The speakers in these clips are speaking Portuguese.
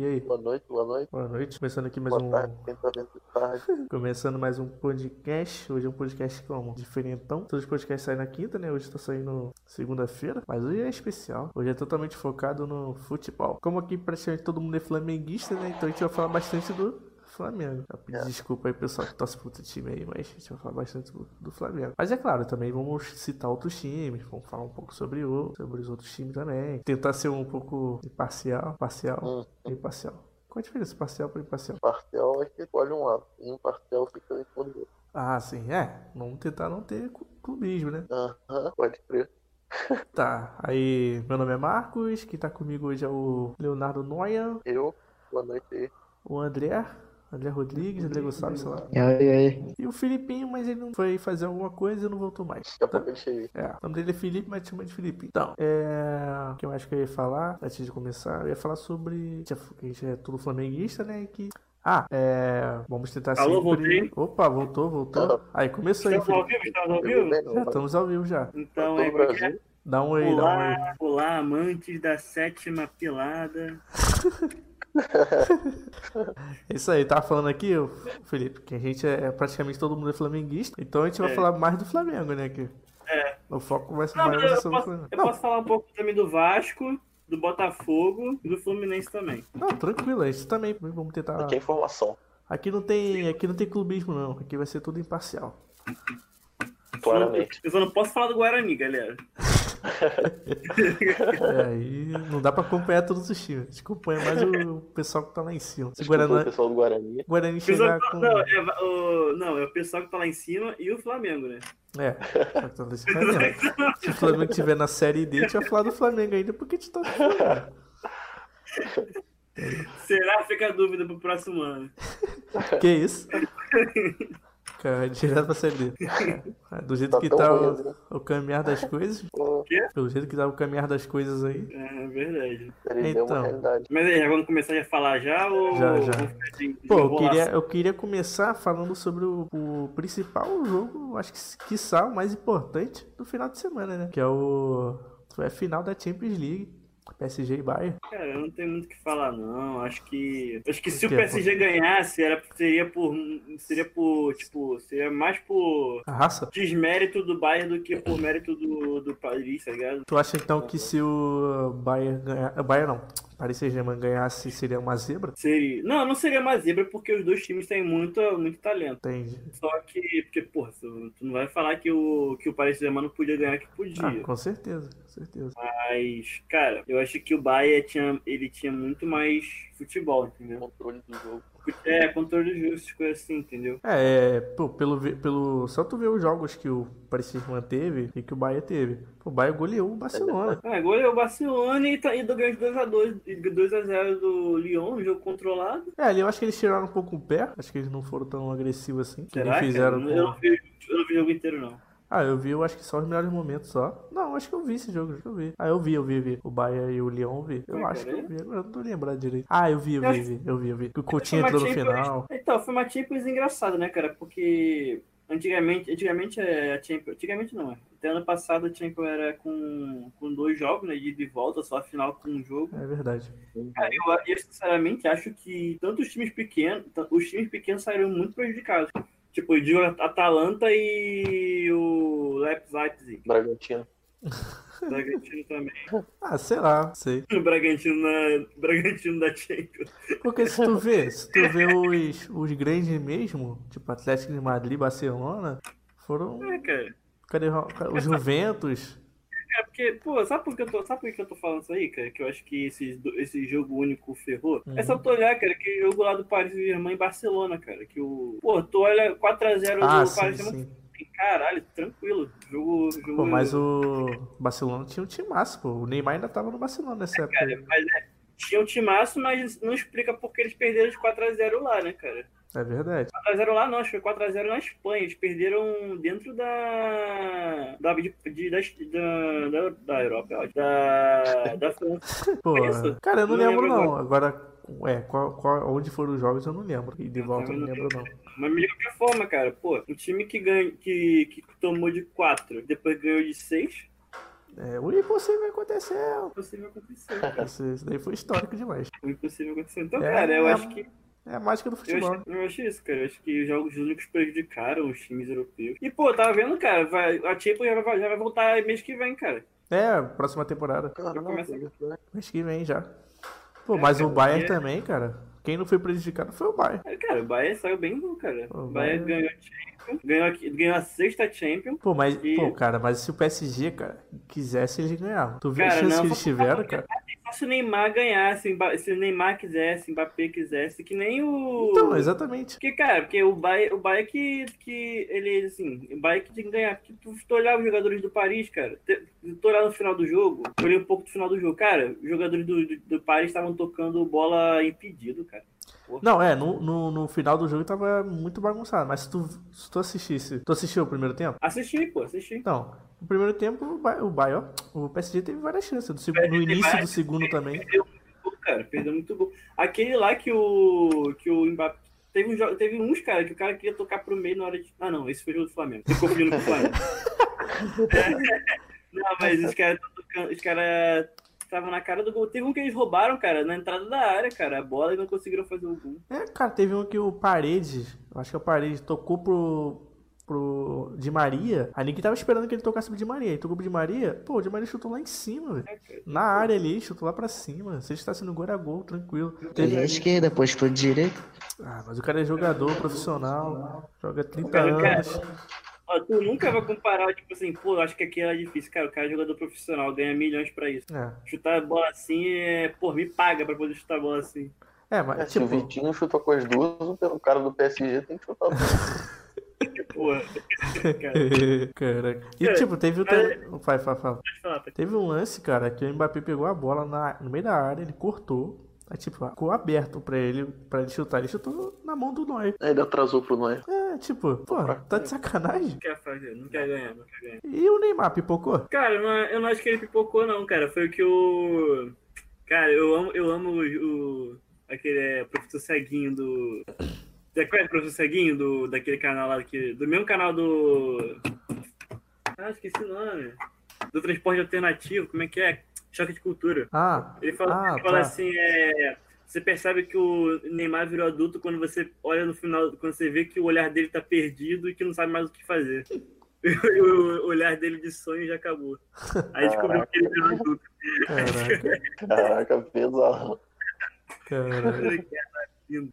E aí? Boa noite, boa noite. Boa noite. Começando aqui mais Boa um. tarde, quem tá vendo de tarde. Começando mais um podcast. Hoje é um podcast como? Diferentão. Todos os podcasts saem na quinta, né? Hoje tá saindo segunda-feira. Mas hoje é especial. Hoje é totalmente focado no futebol. Como aqui praticamente todo mundo é flamenguista, né? Então a gente vai falar bastante do Flamengo. Eu pedi É. desculpa aí, pessoal, que torce pro outro time aí, mas a gente vai falar bastante do, do Flamengo. Mas é claro, também vamos citar outros times, vamos falar um pouco sobre, o, sobre os outros times também. Tentar ser um pouco imparcial. Parcial. Hum, Imparcial. Qual a diferença? Parcial para imparcial? parcial é que escolhe um lado. E imparcial fica em todo outro. Ah, sim, é. Vamos tentar não ter clubismo, né? Aham, pode crer. Tá, aí meu nome é Marcos, quem tá comigo hoje é o Leonardo Noia, Eu, boa noite aí. o André, André Rodrigues, André Gonçalves, sei lá. E aí, aí? O Filipinho, mas ele não foi fazer alguma coisa e não voltou mais. Daqui a pouco ele chega aí. É, o nome dele é Felipe, mas chama de Felipe. Então, é. O que eu acho que eu ia falar, antes de começar, eu ia falar sobre. a gente é tudo flamenguista, né? e Que. Ah, é. Vamos tentar Alô, sempre. Opa, voltou, voltou. Aí, começou aí, Estamos ao vivo? Estamos ao vivo? Já estamos ao vivo já. Então, o Brasil. Dá um aí, dá um aí. olá, olá, amantes da sétima pilada. É Isso aí, tava falando aqui, Felipe, que a gente é praticamente todo mundo é flamenguista, então a gente vai É. falar mais do Flamengo, né? Que É. o foco vai ser Não, mais eu, sobre o posso, Flamengo. eu Não, posso falar um pouco também do Vasco, do Botafogo e do Fluminense também. não, tranquilo, a gente também vamos tentar. Aqui é informação, Aqui não tem, aqui não tem clubismo não, aqui vai ser tudo imparcial. claramente. Eu só não posso falar do Guarani, galera. É, aí não dá pra acompanhar todos os times, a gente acompanha mais o pessoal que tá lá em cima. Se o Desculpa o pessoal do Guarani. Guarani O pessoal chegar com. não, é, o, não, é o pessoal que tá lá em cima e o Flamengo, né? É, tá Flamengo. Se o Flamengo estiver na série D, a gente vai falar do Flamengo ainda, porque a gente tá. Será? Fica a dúvida pro próximo ano. Que isso? Cara, direto pra série D. É, Do jeito Tá que tá ruim o, assim. o caminhar das coisas. Pô, Pelo jeito que tá o caminhar das coisas aí. É verdade. Ele deu Então. uma realidade. Mas aí, já vamos começar a falar já ou Já, já. de Pô, eu queria, eu queria começar falando sobre o, o principal jogo, acho que quiçá o mais importante do final de semana, né? Que é o. Foi a final da Champions League. PSG e Bayern. Cara, eu não tenho muito o que falar, não. Acho que. Acho que se o PSG ganhasse, era, seria por. Seria por. Tipo, seria mais por A raça? desmérito do Bayern do que por mérito do, do Paris, tá ligado? Tu acha então que se o Bayern ganhar. o Bayern não. Paris Saint-Germain ganhasse seria uma zebra? Seria. Não, não seria uma zebra porque os dois times têm muito, muito talento. Entendi. Só que. Porque, porra, tu tu não vai falar que o, que o Paris Saint-Germain não podia ganhar que podia. Ah, com certeza, com certeza. Mas, cara, eu acho que o Bayern tinha, ele tinha muito mais futebol, entendeu? Controle do jogo. É, controle coisa assim, entendeu? É, é, pô, pelo, pelo. Só tu ver os jogos que o Paris Saint-Germain teve e que o Bayern teve. Pô, o Bayern goleou o Barcelona. É o Barcelona e, tá, e do ganho de 2x2, 2x0 do Lyon, um jogo controlado. É, ali eu acho que eles tiraram um pouco o pé. Acho que eles não foram tão agressivos assim. Que Será? nem cara? fizeram Eu, não com... vi, eu não vi o jogo inteiro, não. Ah, eu vi, eu acho que só os melhores momentos só. Não, acho que eu vi esse jogo, acho que eu vi. Ah, eu vi, eu vi, eu vi. O Bayern e o Lyon eu vi. Eu acho que eu vi, agora eu não tô lembrando direito. Ah, eu vi, eu vi, eu vi, eu vi, eu vi. Que o Coutinho Foi uma entrou no final. Então, foi uma Champions engraçada, né, cara? Porque antigamente, antigamente é a Champions. Antigamente não, é. Até ano passado a Champions era com, com dois jogos, né? De ida e volta, só a final com um jogo. É verdade. Cara, eu, eu sinceramente acho que tanto os times pequenos, os times pequenos saíram muito prejudicados. Tipo, eu digo Atalanta e o Leipzig. Bragantino. Bragantino também. Ah, sei lá, sei. O Bragantino, na, Bragantino da Champions. Porque se tu vê, se tu vê os, os grandes mesmo, tipo Atlético de Madrid, Barcelona, foram. É, cara. Cadê o Juventus? É porque, pô, sabe por que eu tô, sabe por que eu tô falando isso aí, cara? Que eu acho que esse, esse jogo único ferrou. É só tu olhar, cara, que jogo lá do Paris Saint-Germain em Barcelona, cara. Que o. Pô, tu olha 4x0 Ah, do Paris Saint-Germain. Caralho, tranquilo. Jogo. jogo Pô, mas o Barcelona tinha um timaço, pô. O Neymar ainda tava no Barcelona nessa época. aí. Mas é, tinha um timaço, mas não explica porque eles perderam de 4x0 lá, né, cara? É verdade. 4x0 lá não, acho que foi 4x0 na Espanha. Eles perderam dentro da. da, de, de- da, da, da, Europa, ó, da, da França. Pô, cara, eu não, Não lembro lembro não. Agora, é, qual, qual, onde foram os jogos eu não lembro. E de volta eu não lembro não. Mas de qualquer forma, cara, pô, um time que, ganha, que, que tomou de 4, depois ganhou de 6. É, o impossível aconteceu. O impossível aconteceu. Isso, isso daí foi histórico demais. O impossível aconteceu. Então, É, cara, eu é- acho que. É a mágica do Eu futebol. acho, eu acho isso, cara. Eu acho que os jogos únicos prejudicaram os times europeus. E, pô, tava vendo, cara, vai, a Champions já vai, já vai voltar mês que vem, cara. É, próxima temporada. Caraca, começo-. Mês que vem já. Pô, É, mas o cara, Bayern é- também, cara. Quem não foi prejudicado foi o Bayern. É, Cara, o Bayern saiu bem bom, cara. O O Bayern Bayern- ganhou a Champions, ganhou, a- ganhou a sexta Champions. Pô, mas, E- pô, cara, mas se o PSG, cara, quisesse, eles ganhavam. Tu viu a Cara, chance não, que eles tiveram, cara? Se o Neymar ganhasse, se o Neymar quisesse, Mbappé quisesse, que nem o. Então, exatamente. Porque, cara, porque o Bayern, o Bayern que, que ele, assim, o Bayern que tinha que ganhar. Porque tu, tu olhava os jogadores do Paris, cara, tu olhava no final do jogo, olhei um pouco do final do jogo, cara, os jogadores do, do, do Paris estavam tocando bola impedido, cara. Não, é, no, no, no final do jogo tava muito bagunçado. Mas se tu, se tu assistisse. Tu assistiu o primeiro tempo? Assisti, pô, assisti. Então, no primeiro tempo, o Bayern, o, PSG teve várias chances. Do segundo, no início do segundo também. Pô, cara, perdeu muito gol. Aquele lá que o. que o Mbappé. Teve, um, teve uns, cara, que o cara queria tocar pro meio na hora de. Ah, não, esse foi o jogo do Flamengo. Tô confundindo com o Flamengo. não, mas os caras. Os estavam na cara do gol. Teve um que eles roubaram, cara, na entrada da área, cara, a bola e não conseguiram fazer o gol. É, cara, teve um que o Paredes, acho que é o Paredes, tocou pro. Pro Di Maria. A ninguém tava esperando que ele tocasse pro Di Maria. Ele tocou pro Di Maria, pô, o Di Maria chutou lá em cima, velho. É. Na área ali, chutou lá pra cima. Se ele está sendo gol, era gol, tranquilo. Ele Teve... à esquerda, depois pro direito. Ah, mas o cara é jogador profissional, joga 30 Cara, cara, anos. Ó, tu nunca vai comparar, tipo assim, pô, eu acho que aqui era difícil. Cara, o cara é jogador profissional, ganha milhões pra isso. É, Chutar a bola assim é. Pô, me paga pra poder chutar a bola assim. é É, mas se o tipo, Vitinho chuta com as duas, o cara do PSG tem que chutar Porra. cara, Caraca. E Cara, tipo, teve o. Vai, fala, Teve um lance, cara, que o Mbappé pegou a bola na- no meio da área, ele cortou. Aí, tipo, ficou aberto pra ele, pra ele chutar. Ele chutou na mão do. Aí ele atrasou pro Neuer. É, tipo, pô, tá de sacanagem? Não quer fazer, não quer ganhar, não quer ganhar. E o Neymar pipocou? Cara, eu não, eu não acho que ele pipocou, não, cara. Foi o que o. Cara, eu amo, eu amo o. o- aquele é, professor ceguinho do. Você conhece o professor ceguinho do, daquele canal lá, que, do mesmo canal do. Ah, esqueci o nome. Do transporte alternativo, como é que é? Choque de cultura. Ah, Ele fala, Ah, ele fala tá. assim, é, você percebe que o Neymar virou adulto quando você olha no final, quando você vê que o olhar dele tá perdido e que não sabe mais o que fazer. o olhar dele de sonho já acabou. Aí descobriu que ele virou adulto. caraca, Caraca, pesado. caraca.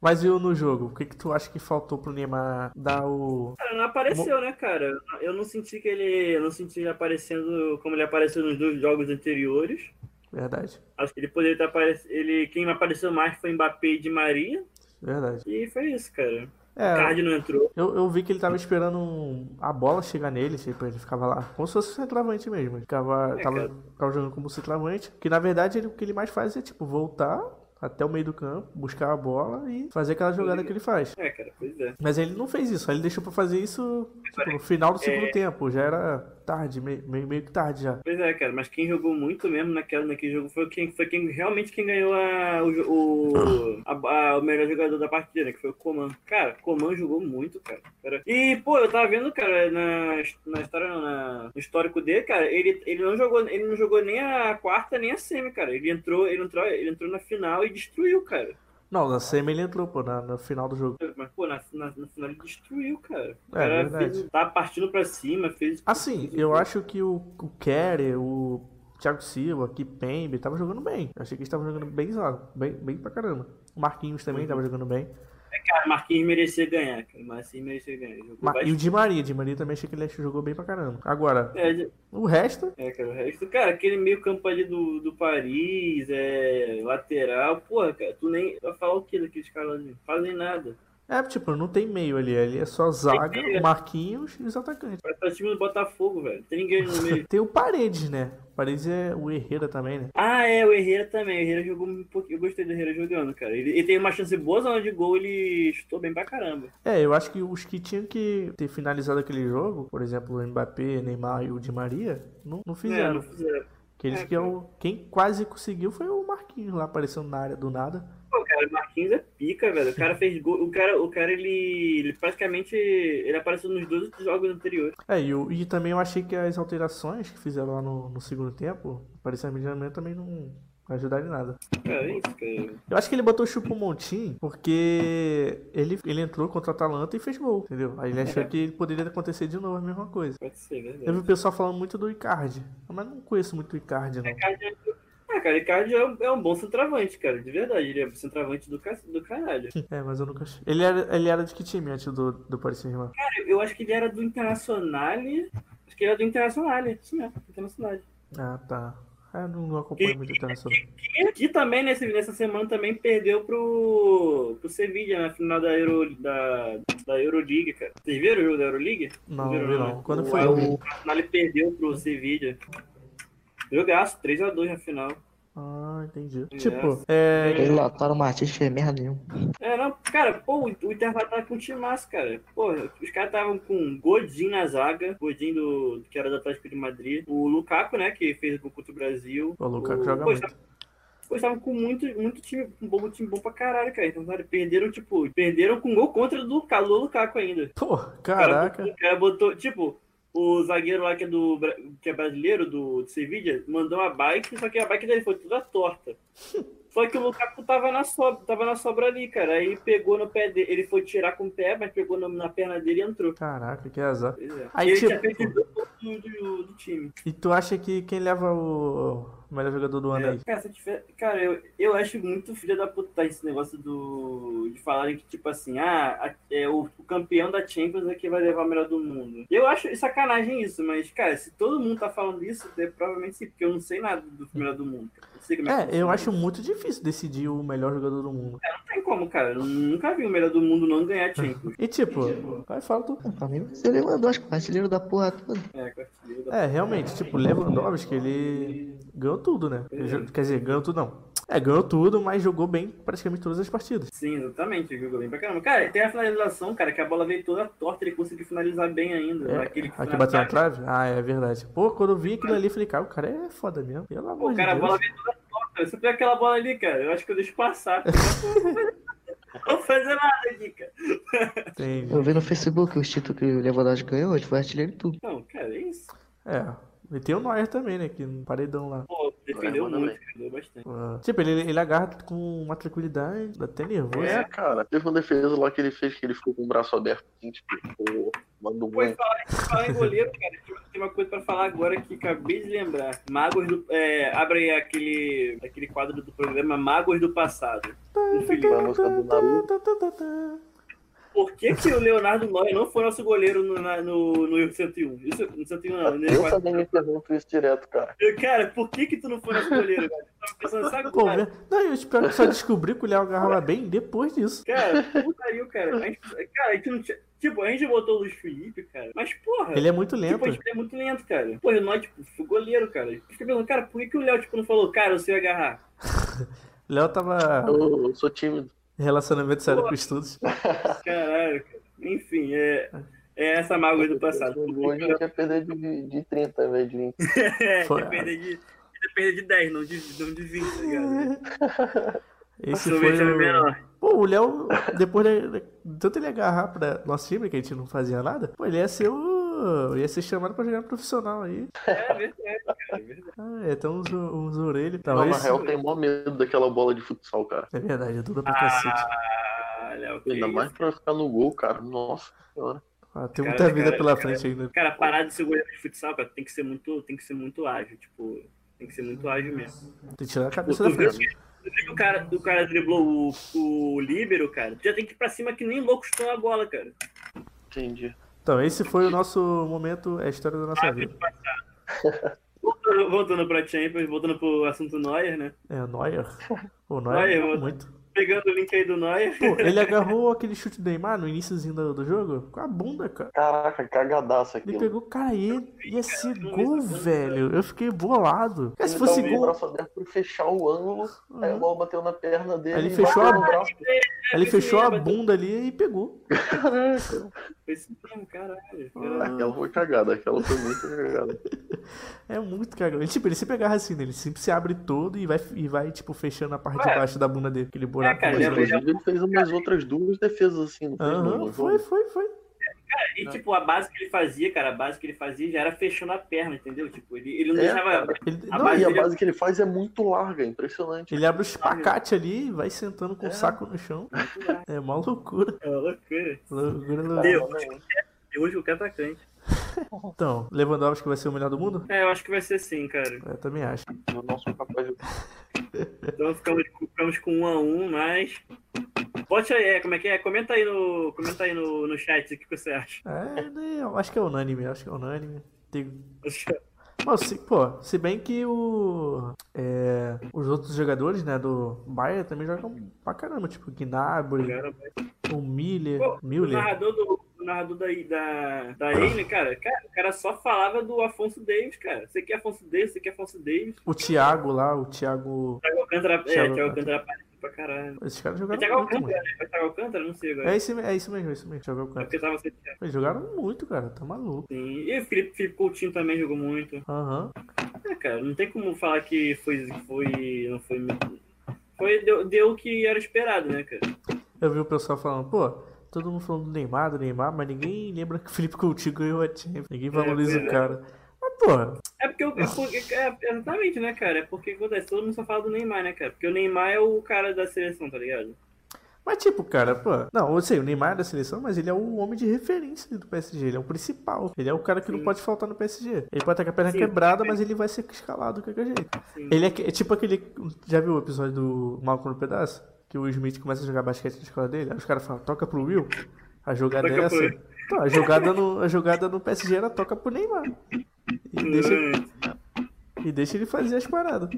Mas e o no jogo? O que que tu acha que faltou pro Neymar dar o... Cara, não apareceu, né, cara? Eu não senti que ele. Eu não senti ele aparecendo como ele apareceu nos dois jogos anteriores. Verdade, Acho que ele poderia estar aparecendo. Ele, quem apareceu mais foi Mbappé e Di Maria. verdade. E foi isso, cara. É, Card não entrou. eu, eu vi que ele tava esperando a bola chegar nele, tipo, ele ficava lá, como se fosse um centroavante mesmo. Ele ficava, É, tava, ficava jogando como centroavante, que na verdade ele- o que ele mais faz é, tipo, voltar até o meio do campo, buscar a bola e fazer aquela jogada que ele faz. É, cara, pois é. Mas ele não fez isso, ele deixou pra fazer isso tipo, no final do segundo tempo, já era tarde, meio, meio, meio que tarde já. Pois é, cara, mas quem jogou muito mesmo naquela, naquele jogo foi quem, foi quem realmente quem ganhou a, o, o, a- a- o melhor jogador da partida, né, que foi o Coman. Cara, Coman jogou muito, cara. E, pô, eu tava vendo, cara, na, na história, na- no histórico dele, cara, ele, ele, não jogou, ele não jogou nem a quarta nem a semi, cara. Ele entrou, ele entrou, ele entrou na final e destruiu, cara. Não, na semi ele entrou, pô, na, no final do jogo. Mas, pô, na, na, no final ele destruiu, cara. O É, cara verdade. fez, tava partindo pra cima, fez. Assim, eu acho que o, o Kerer, o Thiago Silva, o Kipembe, tava jogando bem. Eu achei que eles estavam jogando bem, bem, bem pra caramba. O Marquinhos também tava jogando bem. Cara, Marquinhos merecia ganhar, cara. Marquinhos merecia ganhar. Ma- E o. Di Maria, Di Maria também achei que ele jogou bem pra caramba. Agora, É, o resto, É, cara, o resto, cara, aquele meio campo ali do, do Paris, é, lateral, porra, cara, tu nem. Vai falar o que daqueles caras ali? Fazem nada. é tipo, não tem meio ali. Ali é só zaga, o Marquinhos e os atacantes. Parece é o time do Botafogo, velho. Tem ninguém no meio. Tem o Paredes, né? Paredes é o Herrera também, né? ah, é, o Herrera também. O Herrera jogou um pouquinho. Eu gostei do Herrera jogando, cara. Ele, ele teve uma chance boa zona de gol, ele chutou bem pra caramba. É, eu acho que os que tinham que ter finalizado aquele jogo, por exemplo, o Mbappé, Neymar e o Di Maria, não, não É, fizeram. não fizeram. Aqueles É, que é o, quem quase conseguiu foi o Marquinhos lá aparecendo na área do nada. Pô, cara. O Marquinhos é pica, velho. O cara fez gol. O cara, o cara ele, ele praticamente. Ele apareceu nos dois jogos anteriores. É, e, eu- e também eu achei que as alterações que fizeram lá no, no segundo tempo, parecia medianamente também não ajudaram em nada. Cara, é isso, cara. Eu acho que ele botou o Chupomontim porque ele, ele entrou contra o Atalanta e fez gol, entendeu? Aí ele achou que poderia acontecer de novo a mesma coisa. Pode ser, Eu vi verdade. o pessoal falando muito do Icardi, mas não conheço muito o Icardi, não. Ah, cara, o Icardi é um, é bom centroavante, cara. De verdade. Ele é centroavante do, ca- do caralho. É, mas eu nunca achei. Ele era, ele era de que time antes do, do Paris Saint-Germain? Cara, eu acho que ele era do Internacional. Acho que ele era do Internacional. Isso mesmo, Internacional. Ah, tá. Ah, eu não, não acompanho muito o Internacional. E que também nesse, nessa semana também perdeu pro, pro Sevilla na final da, Euro, da, da Euroleague, cara. Vocês viram o jogo da Euroleague? Não, viram, vi né? não. Quando o, foi? O Arsenal perdeu pro Sevilla. Jogaço, 3x2 na final. Ah, entendi. É. Tipo, é. Ele Lautaro Martins fez merda nenhuma. É, não, cara, pô, o o Intervalo tava com um timaço, cara. Pô, os caras estavam com Godin na zaga, Godin do, que era do Atlético de Madrid, o Lukaku, né, que fez o gol contra o Brasil. O Lukaku joga pô, muito. tavam- Pô, estavam com muito, muito time, um bom time bom pra caralho, cara. Então, cara, perderam, tipo, perderam com gol contra do Lukaku, do Lukaku ainda. Pô, O cara caraca. botou- O cara botou, tipo, o zagueiro lá que é, do, que é brasileiro, do, do Sevilla, mandou uma bike, só que a bike dele foi toda torta. Só que o Lukaku tava na sobra, tava na sobra ali, cara. Aí pegou no pé dele, ele foi tirar com o pé, mas pegou na, na perna dele e entrou. Caraca, que azar. É. Aí, ele tipo- tinha do, do, do time. E tu acha que quem leva o melhor jogador do ano aí? Cara, cara, eu, eu acho muito filha da puta esse negócio do. de falarem que, tipo assim, ah, a- é, o, o campeão da Champions é que vai levar o melhor do mundo. Eu acho sacanagem isso, mas, cara, se todo mundo tá falando isso, é provavelmente sim, porque eu não sei nada do melhor do mundo. cara. Não sei como é, É, eu acho muito difícil decidir o melhor jogador do mundo. Não tem como, cara. Eu nunca vi o melhor do mundo não ganhar Champions. E tipo, vai, fala tu. Pra mim ser o Lewandowski, artilheiro da porra toda. É, com artilheiro da É, realmente, tipo, Lewandowski, ele ganhou tudo, né? Jo- Quer dizer, ganhou tudo não. É, ganhou tudo, mas jogou bem praticamente todas as partidas. Sim, exatamente, ele jogou bem pra caramba. Cara, tem a finalização, cara, que a bola veio toda torta, ele conseguiu finalizar bem ainda. É, Aquele que aqui bateu na trave? Ah, é verdade. Pô, quando eu vi aquilo ali, eu falei, cara, o cara é foda mesmo. Pelo Pô, amor de cara, a bola Deus. veio toda torta. Se eu pegar aquela bola ali, cara, eu acho que eu deixo passar. Não vou fazer nada aqui, cara. Entendi. Eu vi no Facebook os títulos que o Lewandowski ganhou, ele foi artilheiro de tudo. Não, cara, é isso. É. E tem o Neuer também, né? Que no paredão lá. Pô, defendeu muito, bem. defendeu bastante. Ah, Tipo, ele, ele agarra com uma tranquilidade, dá até nervoso. É, cara. Teve uma defesa lá que ele fez que ele ficou com o braço aberto, assim, tipo, pô, mandou muito. falar, falar em goleiro, cara, tem uma coisa pra falar agora que acabei de lembrar. Magos do. É, abre aí aquele, aquele quadro do programa Magos do Passado. O Felipe. A música do Naruto. Por que, que o Leonardo Neuer não foi nosso goleiro no, na- no, no 101? Isso, no 101 não, no Eu 4. também me pergunto isso direto, cara. Cara, por que que tu não foi nosso goleiro, cara? Eu tava pensando, sabe cara? velho. Não, eu espero que só descobri que o Léo agarrava bem depois disso. Cara, putaria, cara. A gente, cara, a gente não tinha. Tipo, a gente botou o Luiz Felipe, cara. Mas, porra. Ele é muito lento. Tipo, gente é muito lento, cara. Pô, nós, tipo, foi goleiro, cara. Eu fiquei pensando, cara, por que, que o Léo, tipo, não falou, cara, eu sei agarrar? Léo tava Eu, eu sou tímido. Relacionamento sério com estudos. Caralho, cara. Enfim, é. É essa mágoa do passado. Hoje eu quer perder de, de 30 ao invés de 20. É, Foi- depender de. Depender de 10, não de, não de 20, tá ligado? Esse Sorvete foi é o... menor. Pô, o Léo, depois de, de tanto ele agarrar pra nosso time, que a gente não fazia nada, pô, ele ia ser o. ia ser chamado pra jogar profissional aí. É verdade, cara, é verdade. Ah, é, tem uns, uns orelhas. Não, Não, na esse- real, tem mó medo daquela bola de futsal, cara. É verdade, é dura pra cacete. Ah, Léo, que Ainda isso? mais pra ficar no gol, cara. Nossa senhora. Ah, tem Cara, muita vida cara, pela cara. frente ainda. Cara, parar de ser goleiro de futsal, cara, tem que ser muito, tem que ser muito ágil, tipo, tem que ser muito ágil mesmo. Tem que tirar a cabeça Tu da frente. o cara, o cara driblou o, o líbero, cara? Tu já tem que ir pra cima que nem louco chutou a bola, cara. Entendi. Então, esse foi o nosso momento, é a história da nossa vida. Voltando, voltando pra Champions, voltando pro assunto Neuer, né? É, Neuer. O Neuer Neuer, muito. Pegando o link aí do Neuer. Pô, ele agarrou aquele chute do Neymar no iníciozinho do, do jogo com a bunda, cara. Caraca, cagadaço Ele aquilo. pegou, cara, ia, ia ser gol, velho. Eu fiquei bolado. Cara, se Ele fosse com o gol. braço aberto pra fechar o ângulo, aí a bola bateu na perna dele Aí ele e fechou a- no braço. Aí ele fechou a bunda ali e pegou. Caraca. Foi mesmo, caralho. Aquela foi cagada, aquela foi muito cagada. É muito. Ele, tipo, ele se pegar assim, né? Ele sempre se abre todo e vai, e vai tipo, fechando a parte de baixo da bunda dele. Aquele buraco. Cara, mais ele é- grande. Inclusive, ele fez umas outras duas defesas assim, não no foi, foi, foi. E, tipo, a base que ele fazia, cara, a base que ele fazia já era fechando a perna, entendeu? Tipo, ele, ele não É, deixava. cara. Ele, A não, base E a base que ele faz é muito larga, é impressionante. ele abre o espacate ali e vai sentando com o É. saco no chão. É uma loucura. É uma loucura. Loucura, loucura. Deus. Eu hoje qualquer atacante. Então, Lewandowski vai ser o melhor do mundo? É, eu acho que vai ser sim, cara. Eu também acho. Eu não sou capaz de. Então ficamos, ficamos com um a um, mas. Bote aí, é, como é que é? Comenta aí no, comenta aí no, no chat o que você acha. É, né, eu acho que é unânime, acho que é unânime. Tem... Bom, se, pô, se bem que o, é, os outros jogadores, né, do Bayern também jogam pra caramba, tipo Gnabry, o Miller, Pô, O Müller. narrador do. Narrador da, da, da Eile, cara, cara, o cara só falava do Afonso Davis, cara. Você quer Afonso Davis, você quer Afonso Davis. O Thiago lá, o Thiago. Thiago Alcântara, é, Thiago Thiago Alcântara pra caralho. Esses caras É jogaram Thiago muito. Alcântara, né? Foi Thiago Alcântara? Não sei agora. É isso, é isso mesmo, é isso mesmo. Jogou É com porque tava sem Thiago. Eles jogaram muito, cara, tá maluco. Sim. E o Felipe, Felipe Coutinho também jogou muito. Aham. É, cara, não tem como falar que foi. foi não foi. Foi, deu, deu o que era esperado, né, cara? Eu vi o pessoal falando, pô, todo mundo falando do Neymar, do Neymar, mas ninguém lembra que o Felipe Coutinho ganhou a Champions. Ninguém valoriza pois o é. cara. Mas, pô, É porque, eu- é porque é, exatamente, né, cara? É porque acontece, todo mundo só fala do Neymar, né, cara? Porque o Neymar é o cara da seleção, tá ligado? Mas tipo, cara, pô. Não, eu sei, o Neymar é da seleção, mas ele é o homem de referência do PSG. Ele é o principal. Ele é o cara que não Sim. pode faltar no PSG. Ele pode estar com a perna Sim. quebrada, mas ele vai ser escalado de qualquer jeito. Sim. Ele é, é tipo aquele. Já viu o episódio do Malcolm no Pedaço? Que o Smith começa a jogar basquete na escola dele. Aí os caras falam, toca pro Will. A jogada Toca é essa. Então, a jogada no, a jogada no PSG era toca pro Neymar. E deixa, Hum, e deixa ele fazer as paradas.